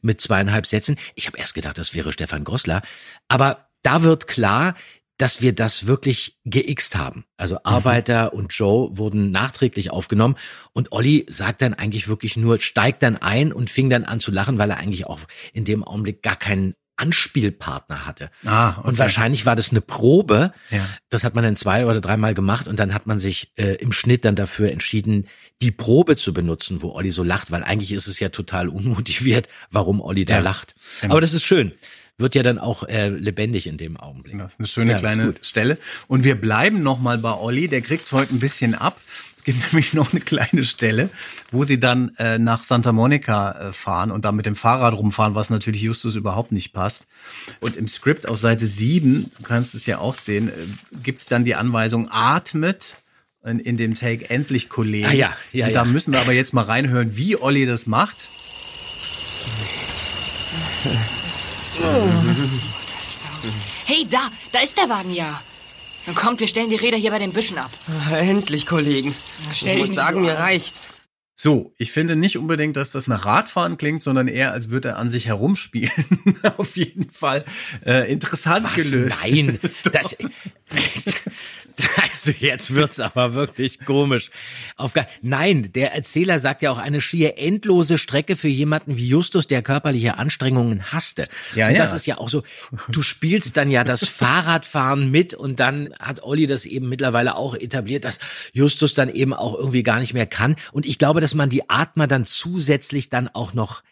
mit zweieinhalb Sätzen. Ich habe erst gedacht, das wäre Stefan Gossler, aber da wird klar, dass wir das wirklich geixt haben. Also Arbeiter und Joe wurden nachträglich aufgenommen und Olli sagt dann eigentlich wirklich nur, steigt dann ein und fing dann an zu lachen, weil er eigentlich auch in dem Augenblick gar keinen Anspielpartner hatte. Ah, okay. Und wahrscheinlich war das eine Probe. Ja. Das hat man dann zwei oder dreimal gemacht und dann hat man sich äh, im Schnitt dann dafür entschieden, die Probe zu benutzen, wo Olli so lacht, weil eigentlich ist es ja total unmotiviert, warum Olli da Ja, lacht. genau. Aber das ist schön. Wird ja dann auch äh, lebendig in dem Augenblick. Das ist eine schöne Ja, kleine. Stelle. Und wir bleiben noch mal bei Olli. Der kriegt's heute ein bisschen ab. Es gibt [laughs] nämlich noch eine kleine Stelle, wo sie dann äh, nach Santa Monica äh, fahren und da mit dem Fahrrad rumfahren, was natürlich Justus überhaupt nicht passt. Und im Skript auf Seite 7, du kannst es ja auch sehen, äh, gibt's dann die Anweisung, atmet in, in dem Take endlich Kollegen. Ah, ja, ja, und da ja. müssen wir aber jetzt mal reinhören, wie Olli das macht. [laughs] Hey, da, da ist der Wagen ja. Dann kommt, wir stellen die Räder hier bei den Büschen ab. Endlich, Kollegen. stell ich muss sagen, so mir reicht's. So, ich finde nicht unbedingt, dass das nach Radfahren klingt, sondern eher, als würde er an sich herumspielen. [laughs] Auf jeden Fall äh, interessant Was? gelöst. Nein, [laughs] das, [laughs] [laughs] also jetzt wird's aber wirklich komisch. Auf nein, der Erzähler sagt ja auch eine schier endlose Strecke für jemanden wie Justus, der körperliche Anstrengungen hasste. Ja, und ja. das ist ja auch so, du spielst dann ja das [laughs] Fahrradfahren mit und dann hat Olli das eben mittlerweile auch etabliert, dass Justus dann eben auch irgendwie gar nicht mehr kann. Und ich glaube, dass man die Atmer dann zusätzlich dann auch noch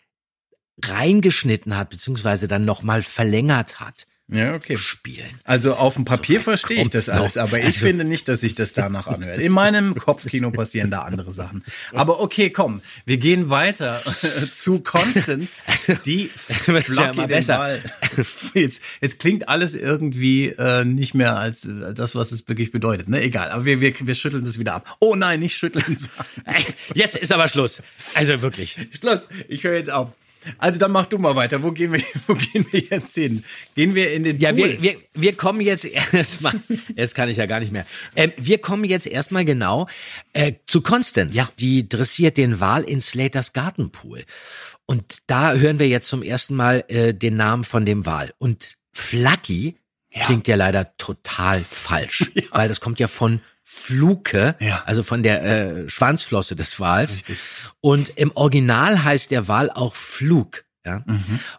reingeschnitten hat, beziehungsweise dann nochmal verlängert hat. Ja, okay. Spielen. Also auf dem Papier weit verstehe ich das alles, noch. aber ich Also- finde nicht, dass sich das danach anhört. In meinem [laughs] Kopfkino passieren da andere Sachen. Aber okay, komm, wir gehen weiter zu Constance, die [laughs] ja Flocky den besser. Ball. [laughs] Jetzt, jetzt klingt alles irgendwie äh, nicht mehr als äh, das, was es wirklich bedeutet. Ne, egal. Aber wir, wir, wir schütteln das wieder ab. Oh nein, nicht schütteln. Ey, Jetzt ist aber Schluss. Also wirklich. Schluss. Ich höre jetzt auf. Also dann mach du mal weiter. Wo gehen wir, [laughs] wo gehen wir jetzt hin? Gehen wir in den Ja, Pool? wir, wir, wir kommen jetzt [laughs] erstmal, jetzt kann ich ja gar nicht mehr. Ähm, wir kommen jetzt erstmal genau äh, zu Constance. Ja. Die dressiert den Wal in Slaters Gartenpool. Und da hören wir jetzt zum ersten Mal äh, den Namen von dem Wal. Und Flaggy klingt ja leider total falsch, [laughs] weil das kommt ja von Fluke, Ja. also von der äh, Schwanzflosse des Wals. Und im Original heißt der Wal auch Flug. Ja?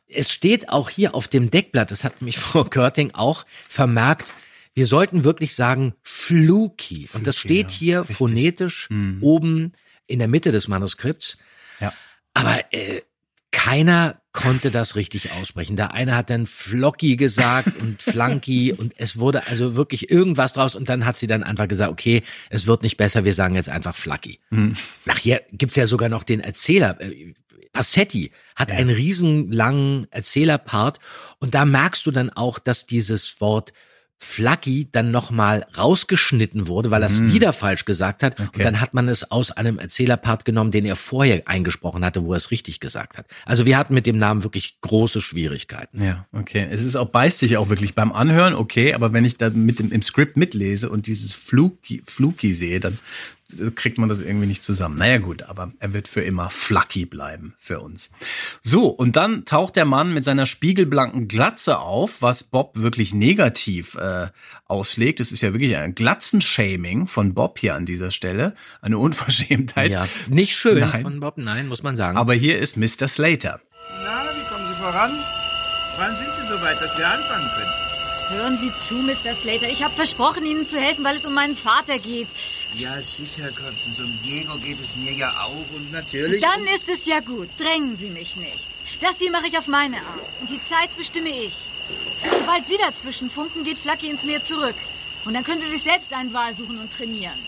Es steht auch hier auf dem Deckblatt, das hat mich [laughs] Frau Körting auch vermerkt, wir sollten wirklich sagen Fluky. Und das steht ja, hier richtig. phonetisch oben in der Mitte des Manuskripts. Ja. Aber äh, keiner konnte das richtig aussprechen. Der eine hat dann Flocky gesagt und [laughs] Flunky und es wurde also wirklich irgendwas draus und dann hat sie dann einfach gesagt, okay, es wird nicht besser, wir sagen jetzt einfach Flucky. Nachher gibt's ja sogar noch den Erzähler. äh, Passetti hat einen riesenlangen Erzählerpart und da merkst du dann auch, dass dieses Wort Flaggy dann nochmal rausgeschnitten wurde, weil er es wieder falsch gesagt hat. Und dann hat man es aus einem Erzählerpart genommen, den er vorher eingesprochen hatte, wo er es richtig gesagt hat. Also wir hatten mit dem Namen wirklich große Schwierigkeiten. Ja, okay. Es ist auch beißt sich auch wirklich beim Anhören, okay, aber wenn ich da mit dem im Skript mitlese und dieses Fluky, Fluky sehe, dann kriegt man das irgendwie nicht zusammen. Naja gut, aber er wird für immer Flucky bleiben für uns. So, und dann taucht der Mann mit seiner spiegelblanken Glatze auf, was Bob wirklich negativ äh, auslegt. Es ist ja wirklich ein Glatzenshaming von Bob hier an dieser Stelle. Eine Unverschämtheit. Ja, nicht schön Nein. von Bob, nein, muss man sagen. Aber hier ist Mr. Slater. Na, wie kommen Sie voran? Wann sind Sie so weit, dass wir anfangen können? Hören Sie zu, Mr. Slater. Ich habe versprochen, Ihnen zu helfen, weil es um meinen Vater geht. Ja, sicher, Constance. Um Diego geht es mir ja auch und natürlich... Dann ist es ja gut. Drängen Sie mich nicht. Das hier mache ich auf meine Art. Und die Zeit bestimme ich. Sobald Sie dazwischen funken, geht Flucky ins Meer zurück. Und dann können Sie sich selbst einen Wal suchen und trainieren.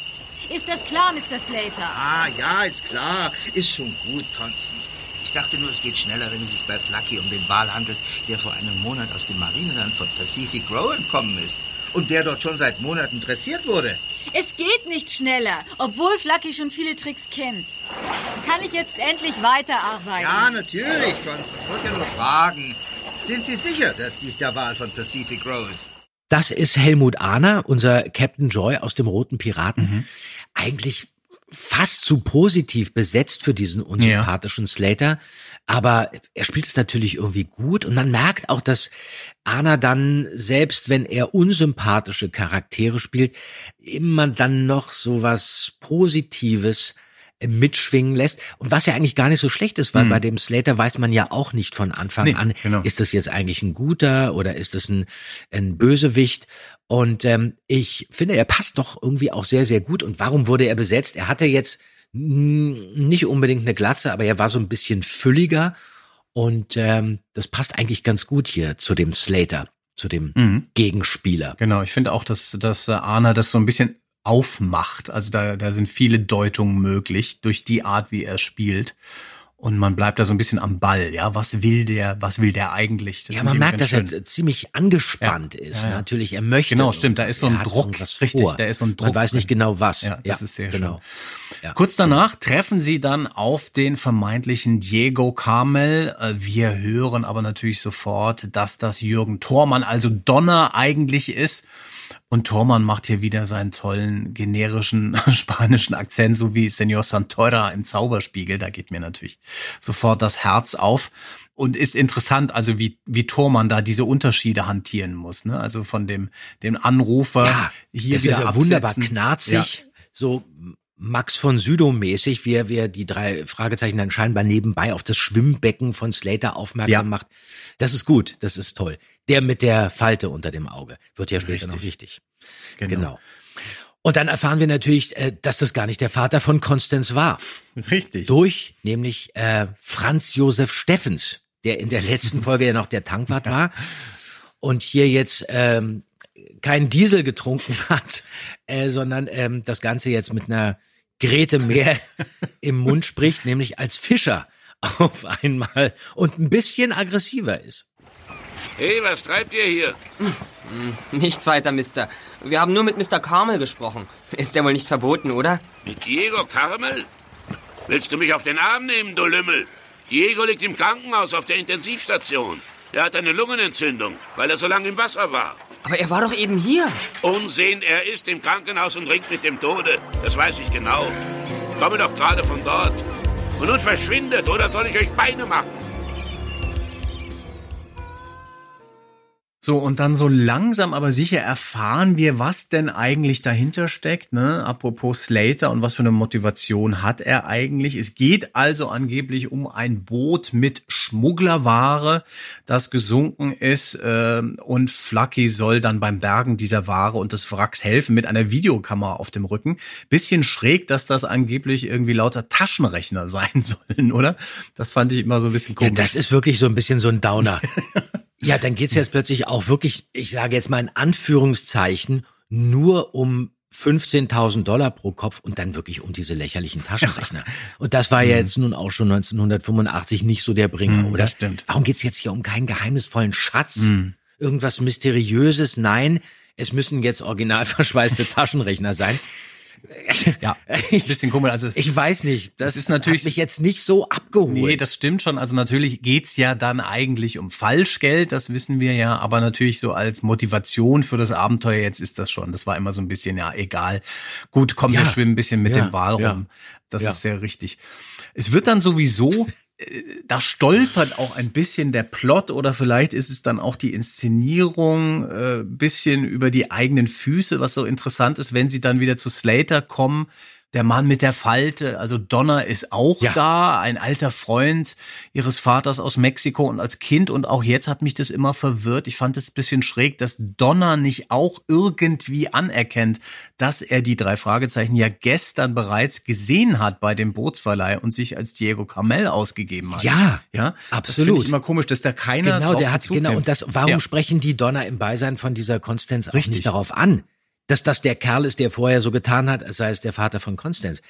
Ist das klar, Mr. Slater? Ah, ja, ist klar. Ist schon gut, Constance. Ich dachte nur, es geht schneller, wenn es sich bei Flucky um den Wal handelt, der vor einem Monat aus dem Marineland von Pacific Row entkommen ist. Und der dort schon seit Monaten dressiert wurde. Es geht nicht schneller, obwohl Flucky schon viele Tricks kennt. Kann ich jetzt endlich weiterarbeiten? Ja, natürlich, Constance. Ich wollte ja nur fragen. Sind Sie sicher, dass dies der Wahl von Pacific Row ist? Das ist Helmut Ahner, unser Captain Joy aus dem Roten Piraten. Mhm. Eigentlich fast zu positiv besetzt für diesen unsympathischen Slater. Aber er spielt es natürlich irgendwie gut und man merkt auch, dass Ahner dann, selbst wenn er unsympathische Charaktere spielt, immer dann noch so was Positives äh, mitschwingen lässt. Und was ja eigentlich gar nicht so schlecht ist, weil Mhm. bei dem Slater weiß man ja auch nicht von Anfang Nee, an, genau. ist das jetzt eigentlich ein guter oder ist das ein, ein Bösewicht? Und ähm, ich finde, er passt doch irgendwie auch sehr, sehr gut. Und warum wurde er besetzt? Er hatte jetzt nicht unbedingt eine Glatze, aber er war so ein bisschen fülliger. Und ähm, das passt eigentlich ganz gut hier zu dem Slater, zu dem Mhm. Gegenspieler. Genau, ich finde auch, dass, dass Arna das so ein bisschen aufmacht. Also da, da sind viele Deutungen möglich durch die Art, wie er spielt. Und man bleibt da so ein bisschen am Ball, ja. Was will der, was will der eigentlich? Das Ja, man merkt, dass er schön. ziemlich angespannt Ja, ist. ja, ja. Natürlich, er möchte. Genau, stimmt, da ist so ein Er Druck. Richtig, da ist so ein Druck Man weiß nicht genau was. Ja, das ist sehr genau. schön. Kurz danach treffen sie dann auf den vermeintlichen Diego Carmel. Äh, Wir hören aber natürlich sofort, dass das Jürgen Thormann, also Donner eigentlich ist. Und Thormann macht hier wieder seinen tollen generischen [laughs] spanischen Akzent, so wie Senor Santora im Zauberspiegel. Da geht mir natürlich sofort das Herz auf. Und ist interessant, also wie, wie Thormann da diese Unterschiede hantieren muss. Ne? Also von dem, dem Anrufer Ja, hier das wieder ist ja wunderbar knarzig, so Max von Sydow mäßig, wie er, wie er die drei Fragezeichen dann scheinbar nebenbei auf das Schwimmbecken von Slater aufmerksam Ja. macht. Das ist gut, das ist toll. Der mit der Falte unter dem Auge wird ja später Richtig. noch wichtig. Genau. genau. Und dann erfahren wir natürlich, äh, dass das gar nicht der Vater von Konstanz war. Richtig. Durch nämlich äh, Franz Josef Steffens, der in der letzten [laughs] Folge ja noch der Tankwart war und hier jetzt ähm, kein Diesel getrunken [laughs] hat, äh, sondern ähm, das Ganze jetzt mit einer Grete mehr [laughs] im Mund spricht, nämlich als Fischer auf einmal und ein bisschen aggressiver ist. Hey, was treibt ihr hier? Nichts weiter, Mister. Wir haben nur mit Mr. Carmel gesprochen. Ist ja wohl nicht verboten, oder? Mit Diego Carmel? Willst du mich auf den Arm nehmen, du Lümmel? Diego liegt im Krankenhaus auf der Intensivstation. Er hat eine Lungenentzündung, weil er so lange im Wasser war. Aber er war doch eben hier. Unsinn, er ist im Krankenhaus und ringt mit dem Tode. Das weiß ich genau. Komme doch gerade von dort. Und nun verschwindet, oder soll ich euch Beine machen? So, und dann so langsam aber sicher erfahren wir, was denn eigentlich dahinter steckt, ne? Apropos Slater und was für eine Motivation hat er eigentlich? Es geht also angeblich um ein Boot mit Schmugglerware, das gesunken ist, äh, und Flucky soll dann beim Bergen dieser Ware und des Wracks helfen mit einer Videokamera auf dem Rücken. Bisschen schräg, dass das angeblich irgendwie lauter Taschenrechner [laughs] sein sollen, oder? Das fand ich immer so ein bisschen Ja, komisch. das ist wirklich so ein bisschen so ein Downer. [laughs] ja, dann geht's jetzt plötzlich auch wirklich, ich sage jetzt mal in Anführungszeichen, nur um 15.000 Dollar pro Kopf und dann wirklich um diese lächerlichen Taschenrechner. Und das war ja jetzt nun auch schon 1985 nicht so der Bringer, Mhm, oder? das stimmt. Warum geht's jetzt hier um keinen geheimnisvollen Schatz? Mhm. Irgendwas Mysteriöses? Nein, es müssen jetzt original verschweißte Taschenrechner sein. Ja, ein bisschen komisch. Also Ich weiß nicht, das, ist natürlich- hat mich jetzt nicht so abgeholt. Nee, das stimmt schon. Also natürlich geht's ja dann eigentlich um Falschgeld, das wissen wir ja, aber natürlich so als Motivation für das Abenteuer jetzt ist das schon. Das war immer so ein bisschen, ja, egal. Gut, komm, wir Ja. schwimmen ein bisschen mit Ja, dem Wal rum. ja. Das ist sehr richtig. Es wird dann sowieso, da stolpert auch ein bisschen der Plot oder vielleicht ist es dann auch die Inszenierung äh, bisschen über die eigenen Füße, was so interessant ist, wenn sie dann wieder zu Slater kommen. Der Mann mit der Falte, also Donner ist auch Ja. da, ein alter Freund ihres Vaters aus Mexiko und als Kind und auch jetzt hat mich das immer verwirrt. Ich fand es ein bisschen schräg, dass Donner nicht auch irgendwie anerkennt, dass er die drei Fragezeichen ja gestern bereits gesehen hat bei dem Bootsverleih und sich als Diego Carmel ausgegeben hat. Ja, ja, Das absolut. finde ich immer komisch, dass da keiner Genau, der hat genau und das. Warum Ja. sprechen die Donner im Beisein von dieser Konstanz auch Richtig. nicht darauf an, dass das der Kerl ist, der vorher so getan hat, als sei es der Vater von Konstanz?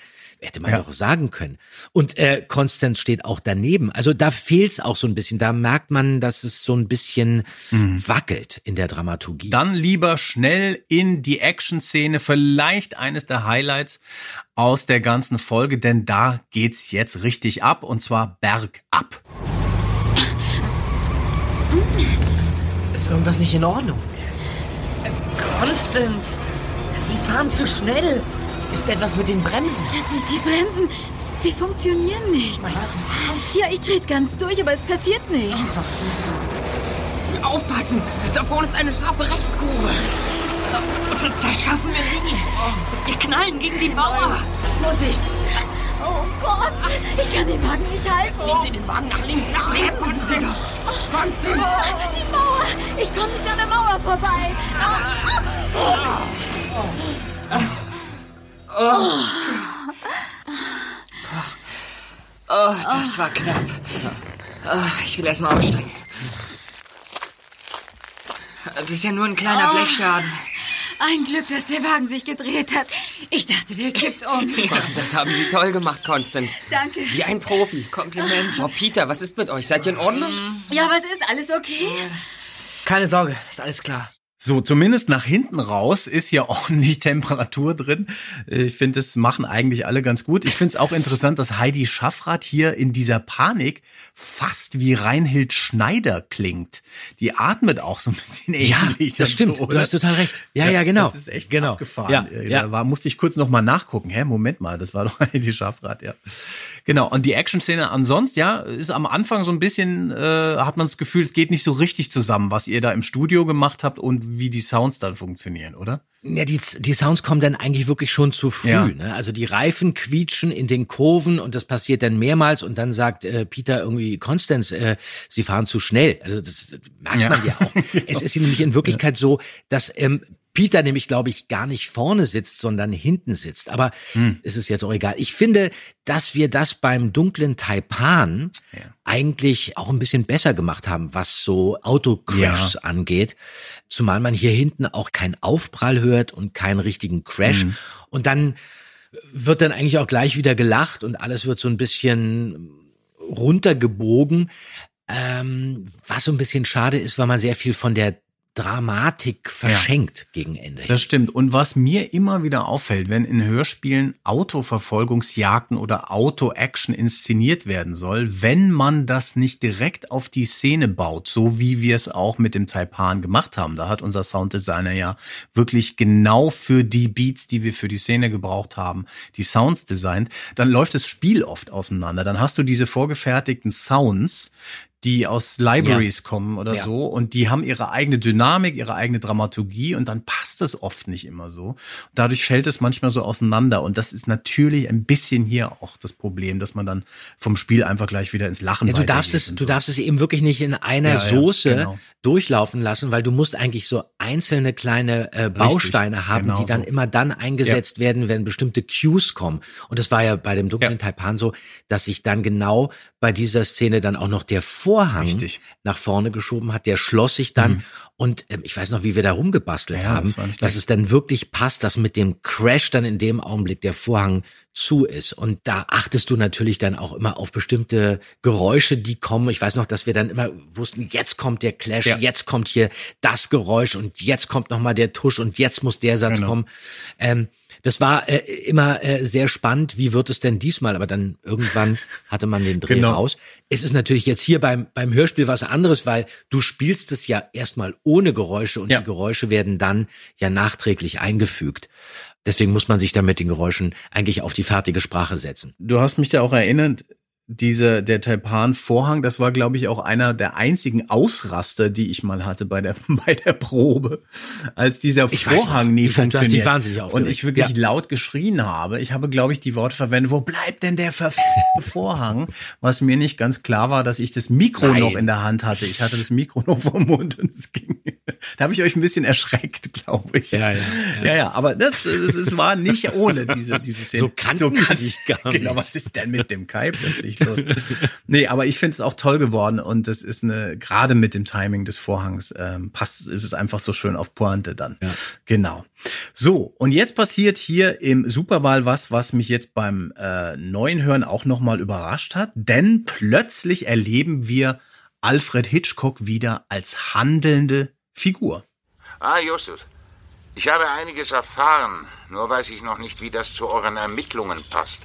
Hätte man Ja. doch sagen können. Und äh, Konstanz steht auch daneben. Also da fehlt's auch so ein bisschen. Da merkt man, dass es so ein bisschen Mhm. wackelt in der Dramaturgie. Dann lieber schnell in die Action-Szene, vielleicht eines der Highlights aus der ganzen Folge, denn da geht's jetzt richtig ab und zwar bergab. Ist irgendwas nicht in Ordnung? Constance, Sie fahren zu schnell. Ist etwas mit den Bremsen? Ja, die, die Bremsen, sie funktionieren nicht. Was? Ja, ich trete ganz durch, aber es passiert nichts. Aufpassen! Da vorne ist eine scharfe Rechtskurve. Das, das schaffen wir nie. Wir knallen gegen die Mauer. Vorsicht! Oh ich kann den Wagen nicht halten. Ziehen Sie den Wagen nach links, nach links, Konstanz! Konstanz! Oh, die Mauer! Ich komme nicht an der Mauer vorbei. Oh, das war knapp. Oh, ich will erst mal aussteigen. Das ist ja nur ein kleiner Oh. Blechschaden. Ein Glück, dass der Wagen sich gedreht hat. Ich dachte, der kippt um. [laughs] Das haben Sie toll gemacht, Konstanz. Danke. Wie ein Profi. Kompliment. Frau Peter, was ist mit euch? Seid ihr in Ordnung? Ja, was ist? Alles okay? Keine Sorge, ist alles klar. So, zumindest nach hinten raus ist hier [laughs] ordentlich Temperatur drin. Äh, Ich finde, das machen eigentlich alle ganz gut. Ich finde es auch interessant, dass Heidi Schaffrath hier in dieser Panik fast wie Reinhild Schneider klingt. Die atmet auch so ein bisschen Ja, ähnlich. das und stimmt. So, Du hast total recht. Ja, ja, genau. Das ist echt Genau. abgefahren. Ja, Äh, ja. Da war, musste ich kurz noch mal nachgucken. Hä, Moment mal, das war doch [laughs] Heidi Schaffrath, ja. Genau, und die Action-Szene ansonsten, ja, ist am Anfang so ein bisschen, äh, hat man das Gefühl, es geht nicht so richtig zusammen, was ihr da im Studio gemacht habt und wie die Sounds dann funktionieren, oder? Ja, die, die Sounds kommen dann eigentlich wirklich schon zu früh. Ja. Ne? Also die Reifen quietschen in den Kurven und das passiert dann mehrmals und dann sagt äh, Peter irgendwie, Konstanz, äh, sie fahren zu schnell. Also das, merkt Ja. man ja auch. [laughs] Es ist nämlich in Wirklichkeit so, dass ähm, Peter nämlich, glaube ich, gar nicht vorne sitzt, sondern hinten sitzt. Aber Hm. es ist jetzt auch egal. Ich finde, dass wir das beim dunklen Taipan eigentlich auch ein bisschen besser gemacht haben, was so Autocrashs Ja. angeht. Zumal man hier hinten auch keinen Aufprall hört und keinen richtigen Crash. Mhm. Und dann wird dann eigentlich auch gleich wieder gelacht und alles wird so ein bisschen runtergebogen. Ähm, was so ein bisschen schade ist, weil man sehr viel von der Dramatik verschenkt gegen Ende. Das stimmt. Und was mir immer wieder auffällt, wenn in Hörspielen Autoverfolgungsjagden oder Auto-Action inszeniert werden soll, wenn man das nicht direkt auf die Szene baut, so wie wir es auch mit dem Taipan gemacht haben. Da hat unser Sounddesigner ja wirklich genau für die Beats, die wir für die Szene gebraucht haben, die Sounds designt. Dann läuft das Spiel oft auseinander. Dann hast du diese vorgefertigten Sounds, die aus Libraries kommen oder Ja. so und die haben ihre eigene Dynamik, ihre eigene Dramaturgie und dann passt es oft nicht immer so. Dadurch fällt es manchmal so auseinander und das ist natürlich ein bisschen hier auch das Problem, dass man dann vom Spiel einfach gleich wieder ins Lachen Ja, du darfst es, und du so. darfst es eben wirklich nicht in einer Ja, ja, Soße genau. durchlaufen lassen, weil du musst eigentlich so einzelne kleine äh, Bausteine haben, genau die dann so. immer dann eingesetzt werden, wenn bestimmte Cues kommen. Und das war ja bei dem dunklen Taipan so, dass sich dann genau bei dieser Szene dann auch noch der Vorhang Richtig. nach vorne geschoben hat. Der schloss sich dann und ähm, ich weiß noch, wie wir da rumgebastelt Ja, haben, das dass es dann wirklich passt, dass mit dem Crash dann in dem Augenblick der Vorhang zu ist. Und da achtest du natürlich dann auch immer auf bestimmte Geräusche, die kommen. Ich weiß noch, dass wir dann immer wussten, jetzt kommt der Clash, Ja. jetzt kommt hier das Geräusch und jetzt kommt nochmal der Tusch und jetzt muss der Satz Genau. kommen. Ähm, das war äh, immer äh, sehr spannend. Wie wird es denn diesmal? Aber dann irgendwann [laughs] hatte man den Dreh Genau. raus. Es ist natürlich jetzt hier beim, beim Hörspiel was anderes, weil du spielst es ja erstmal ohne Geräusche und Ja. die Geräusche werden dann ja nachträglich eingefügt. Deswegen muss man sich dann mit den Geräuschen eigentlich auf die fertige Sprache setzen. Du hast mich da auch erinnert, diese, der Taipan-Vorhang, das war, glaube ich, auch einer der einzigen Ausraster, die ich mal hatte bei der, [laughs] bei der Probe, als dieser Ich Vorhang noch. nie Ich funktioniert. wahnsinnig und ich wirklich Ja. laut geschrien habe. Ich habe, glaube ich, die Worte verwendet, wo bleibt denn der verfickte [laughs] Vorhang? Was mir nicht ganz klar war, dass ich das Mikro Nein. noch in der Hand hatte. Ich hatte das Mikro noch vom Mund und es ging. [laughs] Da habe ich euch ein bisschen erschreckt, glaube ich. Ja, ja, ja. ja, aber das, es, war nicht ohne diese, diese Szene. So kannten wir dich gar Genau, nicht. was ist denn mit dem Kai plötzlich los? nee, aber ich finde es auch toll geworden und das ist eine, gerade mit dem Timing des Vorhangs, ähm, passt, ist es einfach so schön auf Pointe dann. Ja. Genau. So, und jetzt passiert hier im Superwahl was, was mich jetzt beim äh, neuen Hören auch nochmal überrascht hat, denn plötzlich erleben wir Alfred Hitchcock wieder als handelnde Figur. Ah, Justus. Ich habe einiges erfahren, nur weiß ich noch nicht, wie das zu euren Ermittlungen passt.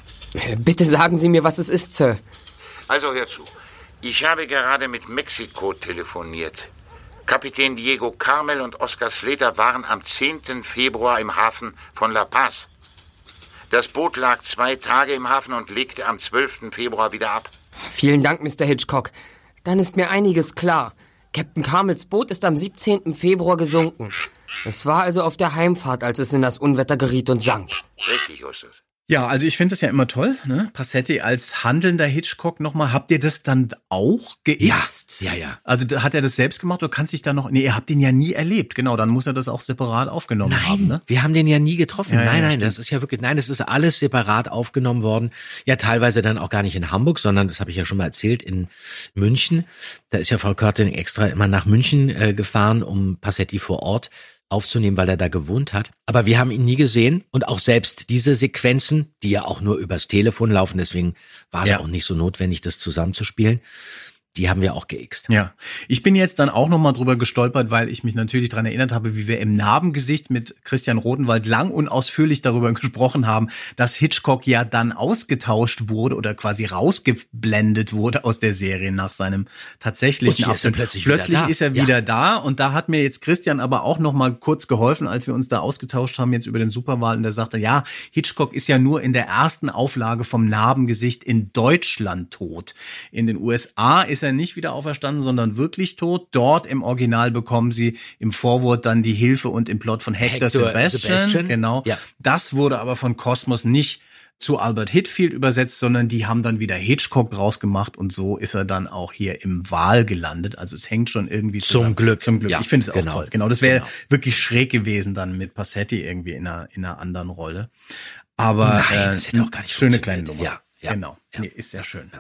Bitte sagen Sie mir, was es ist, Sir. Also hör zu. Ich habe gerade mit Mexiko telefoniert. Kapitän Diego Carmel und Oscar Slater waren am 10. Februar im Hafen von La Paz. Das Boot lag zwei Tage im Hafen und legte am 12. Februar wieder ab. Vielen Dank, Mr. Hitchcock. Dann ist mir einiges klar. Captain Carmels Boot ist am 17. Februar gesunken. Es war also auf der Heimfahrt, als es in das Unwetter geriet und sank. Richtig, Justus. Ja, also ich finde das ja immer toll, ne? Passetti als handelnder Hitchcock nochmal. Habt ihr das dann auch geixt? Ja, ja, ja. Also hat er das selbst gemacht oder kannst dich da noch. Nee, ihr habt den ja nie erlebt, genau. Dann muss er das auch separat aufgenommen Nein, haben, ne? wir haben den ja nie getroffen. Ja, nein, ja, nein, stimmt. das ist ja wirklich, nein, das ist alles separat aufgenommen worden. Ja, teilweise dann auch gar nicht in Hamburg, sondern, das habe ich ja schon mal erzählt, in München. Da ist ja Frau Körting extra immer nach München äh, gefahren, um Passetti vor Ort aufzunehmen, weil er da gewohnt hat. Aber wir haben ihn nie gesehen und auch selbst diese Sequenzen, die ja auch nur übers Telefon laufen, deswegen war es Ja. auch nicht so notwendig, das zusammenzuspielen. Die haben wir auch geixt. Ja, ich bin jetzt dann auch nochmal drüber gestolpert, weil ich mich natürlich dran erinnert habe, wie wir im Narbengesicht mit Christian Rodenwald lang und ausführlich darüber [laughs] gesprochen haben, dass Hitchcock ja dann ausgetauscht wurde oder quasi rausgeblendet wurde aus der Serie nach seinem tatsächlichen Und er Abschnitt. plötzlich da. ist er Ja. wieder da und da hat mir jetzt Christian aber auch nochmal kurz geholfen, als wir uns da ausgetauscht haben jetzt über den Superwahl und der sagte, ja, Hitchcock ist ja nur in der ersten Auflage vom Narbengesicht in Deutschland tot. In den USA ist er nicht wieder auferstanden, sondern wirklich tot. Dort im Original bekommen sie im Vorwort dann die Hilfe und im Plot von Hector, Hector Sebastian. Sebastian. Genau. Ja. Das wurde aber von Cosmos nicht zu Albert Hitfield übersetzt, sondern die haben dann wieder Hitchcock draus gemacht und so ist er dann auch hier im Wahl gelandet. Also es hängt schon irgendwie Zum zusammen. Glück. Zum Glück. Ja, ich finde es auch genau. toll. Genau, das wäre Genau. wirklich schräg gewesen dann mit Passetti irgendwie in einer, in einer anderen Rolle. Aber Nein, äh, das hätte auch gar nicht schöne kleine. Nummer. Ja, ja, genau. Nee, ist sehr schön.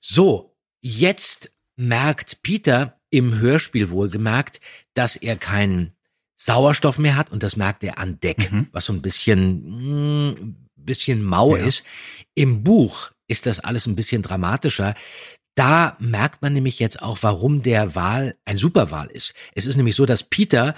So, jetzt merkt Peter im Hörspiel wohlgemerkt, dass er keinen Sauerstoff mehr hat und das merkt er an Deck, was so ein bisschen, mh, bisschen mau Ja. ist. Im Buch ist das alles ein bisschen dramatischer. Da merkt man nämlich jetzt auch, warum der Wal ein Superwal ist. Es ist nämlich so, dass Peter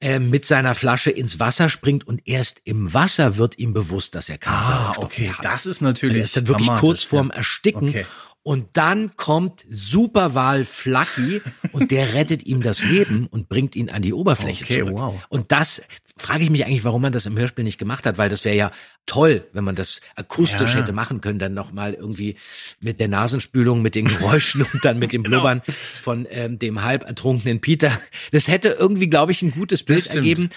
äh, mit seiner Flasche ins Wasser springt und erst im Wasser wird ihm bewusst, dass er keinen Ah, Sauerstoff okay, hat. das ist natürlich Er ist dann wirklich kurz vorm ja. Ersticken. Okay. Und dann kommt Superwal Flucky und der rettet ihm das Leben und bringt ihn an die Oberfläche Okay, zurück. wow. Und das frage ich mich eigentlich, warum man das im Hörspiel nicht gemacht hat, weil das wäre ja toll, wenn man das akustisch Ja. hätte machen können, dann nochmal irgendwie mit der Nasenspülung, mit den Geräuschen und dann mit dem [laughs] Genau. Blubbern von ähm, dem halb ertrunkenen Peter. Das hätte irgendwie, glaube ich, ein gutes Bild ergeben.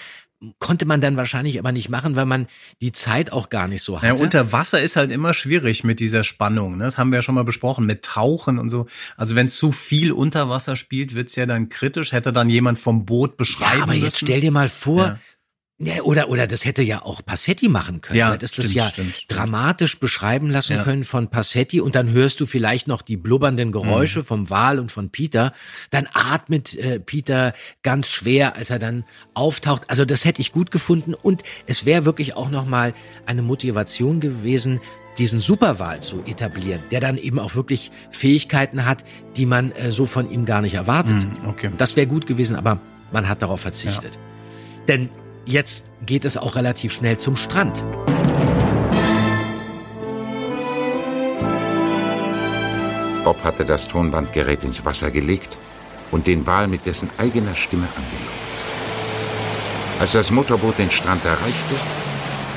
Konnte man dann wahrscheinlich aber nicht machen, weil man die Zeit auch gar nicht so hatte. Naja, unter Wasser ist halt immer schwierig mit dieser Spannung. Ne? Das haben wir ja schon mal besprochen, mit Tauchen und so. Also wenn zu viel unter Wasser spielt, wird's ja dann kritisch. Hätte dann jemand vom Boot beschreiben Ja, aber jetzt müssen. stell dir mal vor, Ja. Ja. oder, oder das hätte ja auch Passetti machen können. Ja, Ja, das das stimmt, ja stimmt, stimmt. dramatisch beschreiben lassen Ja. können von Passetti und dann hörst du vielleicht noch die blubbernden Geräusche Mhm. vom Wal und von Peter. Dann atmet äh, Peter ganz schwer, als er dann auftaucht. Also das hätte ich gut gefunden und es wäre wirklich auch noch mal eine Motivation gewesen, diesen Superwal zu etablieren, der dann eben auch wirklich Fähigkeiten hat, die man äh, so von ihm gar nicht erwartet. Mhm, okay. Das wäre gut gewesen, aber man hat darauf verzichtet. Denn jetzt geht es auch relativ schnell zum Strand. Bob hatte das Tonbandgerät ins Wasser gelegt und den Wal mit dessen eigener Stimme angelockt. Als das Motorboot den Strand erreichte,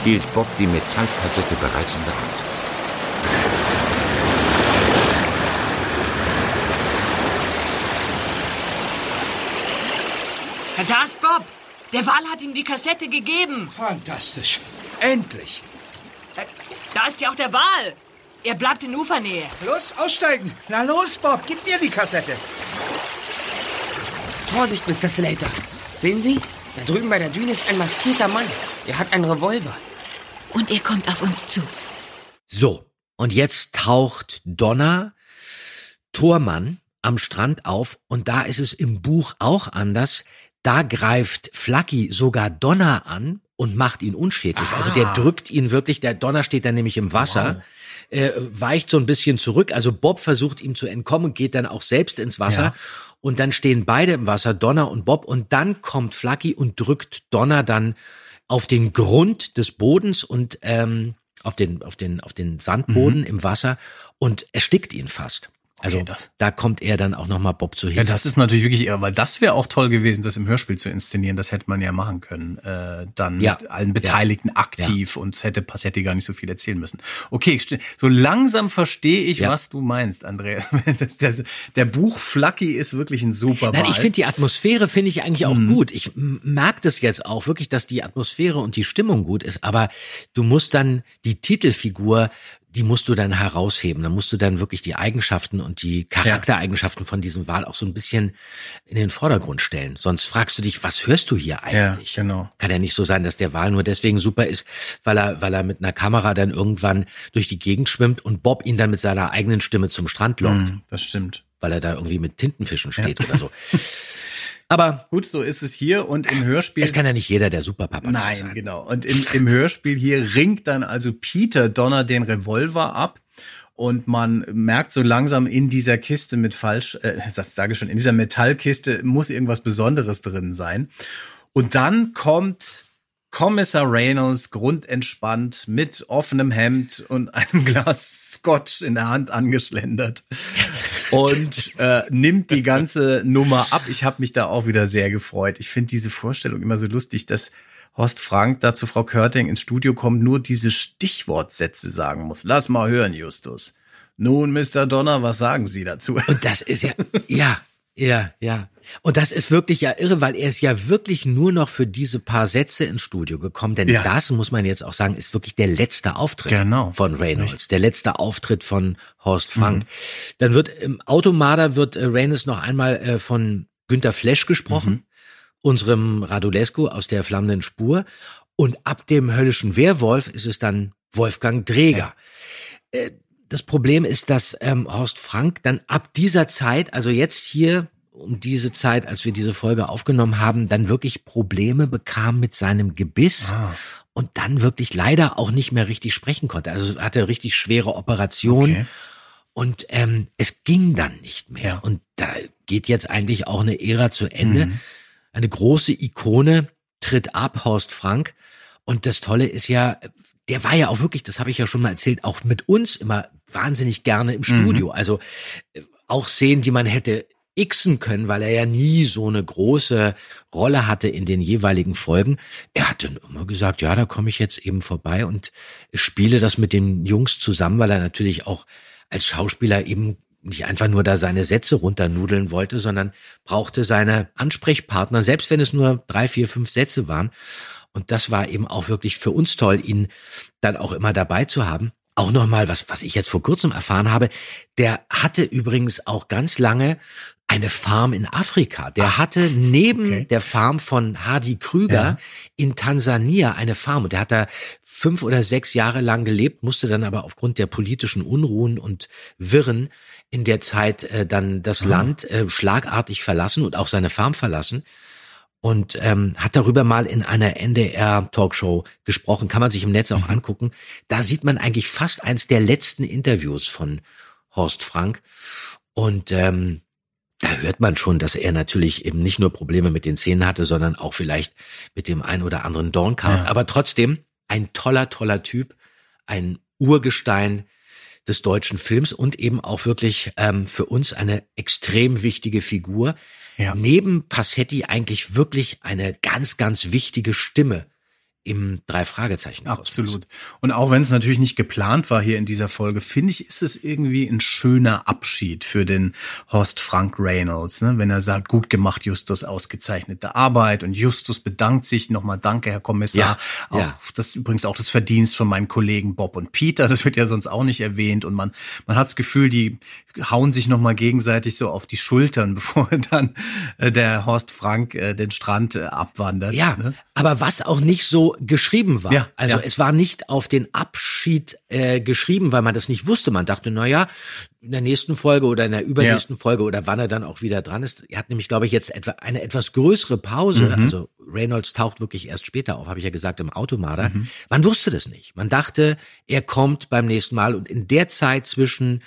hielt Bob die Metallkassette bereits in der Hand. Da ist Bob. Der Wal hat ihm die Kassette gegeben. Fantastisch. Endlich. Da ist ja auch der Wal. Er bleibt in Ufernähe. Los, aussteigen. Na los, Bob, gib mir die Kassette. Vorsicht, Mr. Slater. Sehen Sie? Da drüben bei der Düne ist ein maskierter Mann. Er hat einen Revolver. Und er kommt auf uns zu. So, und jetzt taucht Donna Tormann am Strand auf und da ist es im Buch auch anders. Da greift Flucky sogar Donna an und macht ihn unschädlich. Also der drückt ihn wirklich, der Donner steht dann nämlich im Wasser, äh, weicht so ein bisschen zurück. Also Bob versucht ihm zu entkommen und geht dann auch selbst ins Wasser. Ja. Und dann stehen beide im Wasser, Donner und Bob. Und dann kommt Flucky und drückt Donner dann auf den Grund des Bodens und ähm, auf den, auf den, auf den Sandboden im Wasser und erstickt ihn fast. Also da kommt er dann auch nochmal Bob zu Ja, Hilfe. das ist natürlich wirklich irre, weil das wäre auch toll gewesen, das im Hörspiel zu inszenieren. Das hätte man ja machen können. Äh, dann Ja. mit allen Beteiligten aktiv und hätte Passetti gar nicht so viel erzählen müssen. Okay, so langsam verstehe ich, Ja. was du meinst, Andrea. [laughs] Das, der, der Buch Flucky ist wirklich ein super Nein, ich finde die Atmosphäre finde ich eigentlich auch Mhm. gut. Ich merke das jetzt auch wirklich, dass die Atmosphäre und die Stimmung gut ist. Aber du musst dann die Titelfigur, die musst du dann herausheben. Da musst du dann wirklich die Eigenschaften und die Charaktereigenschaften von diesem Wal auch so ein bisschen in den Vordergrund stellen. Sonst fragst du dich, was hörst du hier eigentlich? Ja, genau. Kann ja nicht so sein, dass der Wal nur deswegen super ist, weil er, weil er mit einer Kamera dann irgendwann durch die Gegend schwimmt und Bob ihn dann mit seiner eigenen Stimme zum Strand lockt, Mhm, das stimmt. weil er da irgendwie mit Tintenfischen steht oder so. [laughs] Aber gut, so ist es hier und im Hörspiel. Es kann ja nicht jeder der Superpapa Nein, sein. genau. Und im, im Hörspiel hier ringt dann also Peter Donner den Revolver ab. Und man merkt so langsam in dieser Kiste mit falsch, äh, Satz sage schon, in dieser Metallkiste muss irgendwas Besonderes drin sein. Und dann kommt Kommissar Reynolds grundentspannt mit offenem Hemd und [laughs] einem Glas Scotch in der Hand angeschlendert und äh, nimmt die ganze Nummer ab. Ich habe mich da auch wieder sehr gefreut. Ich finde diese Vorstellung immer so lustig, dass Horst Frank da zu Frau Körting ins Studio kommt, nur diese Stichwortsätze sagen muss. Lass mal hören, Justus. Nun, Mr. Donner, was sagen Sie dazu? Und das ist ja, ja, ja, ja. Und das ist wirklich ja irre, weil er ist ja wirklich nur noch für diese paar Sätze ins Studio gekommen. Denn Ja. das, muss man jetzt auch sagen, ist wirklich der letzte Auftritt Genau. von Reynolds. Der letzte Auftritt von Horst Frank. Mhm. Dann wird im Automarder wird äh, Reynolds noch einmal äh, von Günter Flesch gesprochen, Mhm. unserem Radulescu aus der flammenden Spur. Und ab dem höllischen Werwolf ist es dann Wolfgang Dreger. Äh, das Problem ist, dass ähm, Horst Frank dann ab dieser Zeit, also jetzt hier um diese Zeit, als wir diese Folge aufgenommen haben, dann wirklich Probleme bekam mit seinem Gebiss Ah. und dann wirklich leider auch nicht mehr richtig sprechen konnte. Also hatte richtig schwere Operation Okay. und ähm, es ging dann nicht mehr. Ja. Und da geht jetzt eigentlich auch eine Ära zu Ende. Mhm. Eine große Ikone tritt ab, Horst Frank. Und das Tolle ist ja, der war ja auch wirklich, das habe ich ja schon mal erzählt, auch mit uns immer wahnsinnig gerne im Studio. Also äh, auch Szenen, die man hätte xen können, weil er ja nie so eine große Rolle hatte in den jeweiligen Folgen. Er hat dann immer gesagt, ja, da komme ich jetzt eben vorbei und spiele das mit den Jungs zusammen, weil er natürlich auch als Schauspieler eben nicht einfach nur da seine Sätze runternudeln wollte, sondern brauchte seine Ansprechpartner, selbst wenn es nur drei, vier, fünf Sätze waren. Und das war eben auch wirklich für uns toll, ihn dann auch immer dabei zu haben. Auch nochmal, was, was ich jetzt vor kurzem erfahren habe, der hatte übrigens auch ganz lange eine Farm in Afrika. Der hatte neben okay. der Farm von Hardy Krüger Ja. in Tansania eine Farm. Und der hat da fünf oder sechs Jahre lang gelebt, musste dann aber aufgrund der politischen Unruhen und Wirren in der Zeit äh, dann das Ah. Land äh, schlagartig verlassen und auch seine Farm verlassen und ähm, hat darüber mal in einer NDR-Talkshow gesprochen, kann man sich im Netz auch angucken. Da sieht man eigentlich fast eins der letzten Interviews von Horst Frank und ähm, da hört man schon, dass er natürlich eben nicht nur Probleme mit den Zähnen hatte, sondern auch vielleicht mit dem ein oder anderen Dornkraut. Ja. Aber trotzdem ein toller, toller Typ, ein Urgestein des deutschen Films und eben auch wirklich ähm, für uns eine extrem wichtige Figur. Ja. Neben Passetti eigentlich wirklich eine ganz, ganz wichtige Stimme im drei Fragezeichen. Absolut. Und auch wenn es natürlich nicht geplant war hier in dieser Folge, finde ich, ist es irgendwie ein schöner Abschied für den Horst Frank Reynolds, ne? wenn er sagt, gut gemacht, Justus, ausgezeichnete Arbeit. Und Justus bedankt sich nochmal, danke, Herr Kommissar. Ja, auch ja. das ist übrigens auch das Verdienst von meinen Kollegen Bob und Peter. Das wird ja sonst auch nicht erwähnt. Und man, man hat das Gefühl, die hauen sich nochmal gegenseitig so auf die Schultern, [laughs] bevor dann äh, der Horst Frank äh, den Strand äh, abwandert. Ja, ne? aber was auch nicht so geschrieben war. Ja, also ja. es war nicht auf den Abschied äh, geschrieben, weil man das nicht wusste. Man dachte, na ja, in der nächsten Folge oder in der übernächsten Folge oder wann er dann auch wieder dran ist. Er hat nämlich, glaube ich, jetzt etwa eine etwas größere Pause. Mhm. Also Reynolds taucht wirklich erst später auf, habe ich ja gesagt, im Automarder. Mhm. Man wusste das nicht. Man dachte, er kommt beim nächsten Mal und in der Zeit zwischen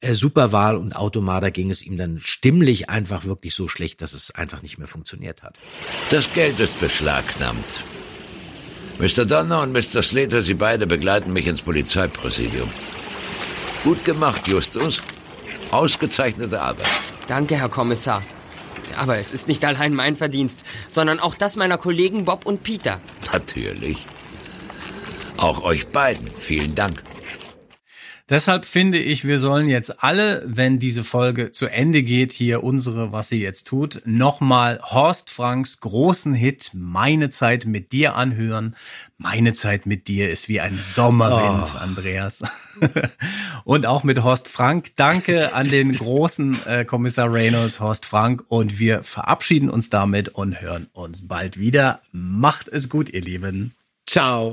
äh, Superwahl und Automarder ging es ihm dann stimmlich einfach wirklich so schlecht, dass es einfach nicht mehr funktioniert hat. Das Geld ist beschlagnahmt. Mr. Donner und Mr. Slater, Sie beide begleiten mich ins Polizeipräsidium. Gut gemacht, Justus. Ausgezeichnete Arbeit. Danke, Herr Kommissar. Aber es ist nicht allein mein Verdienst, sondern auch das meiner Kollegen Bob und Peter. Natürlich. Auch euch beiden. Vielen Dank. Deshalb finde ich, wir sollen jetzt alle, wenn diese Folge zu Ende geht, hier unsere, was sie jetzt tut, nochmal Horst Franks großen Hit Meine Zeit mit dir anhören. Meine Zeit mit dir ist wie ein Sommerwind, Oh. Andreas. [laughs] und auch mit Horst Frank. Danke an den großen äh, Kommissar Reynolds, Horst Frank. Und wir verabschieden uns damit und hören uns bald wieder. Macht es gut, ihr Lieben. Ciao.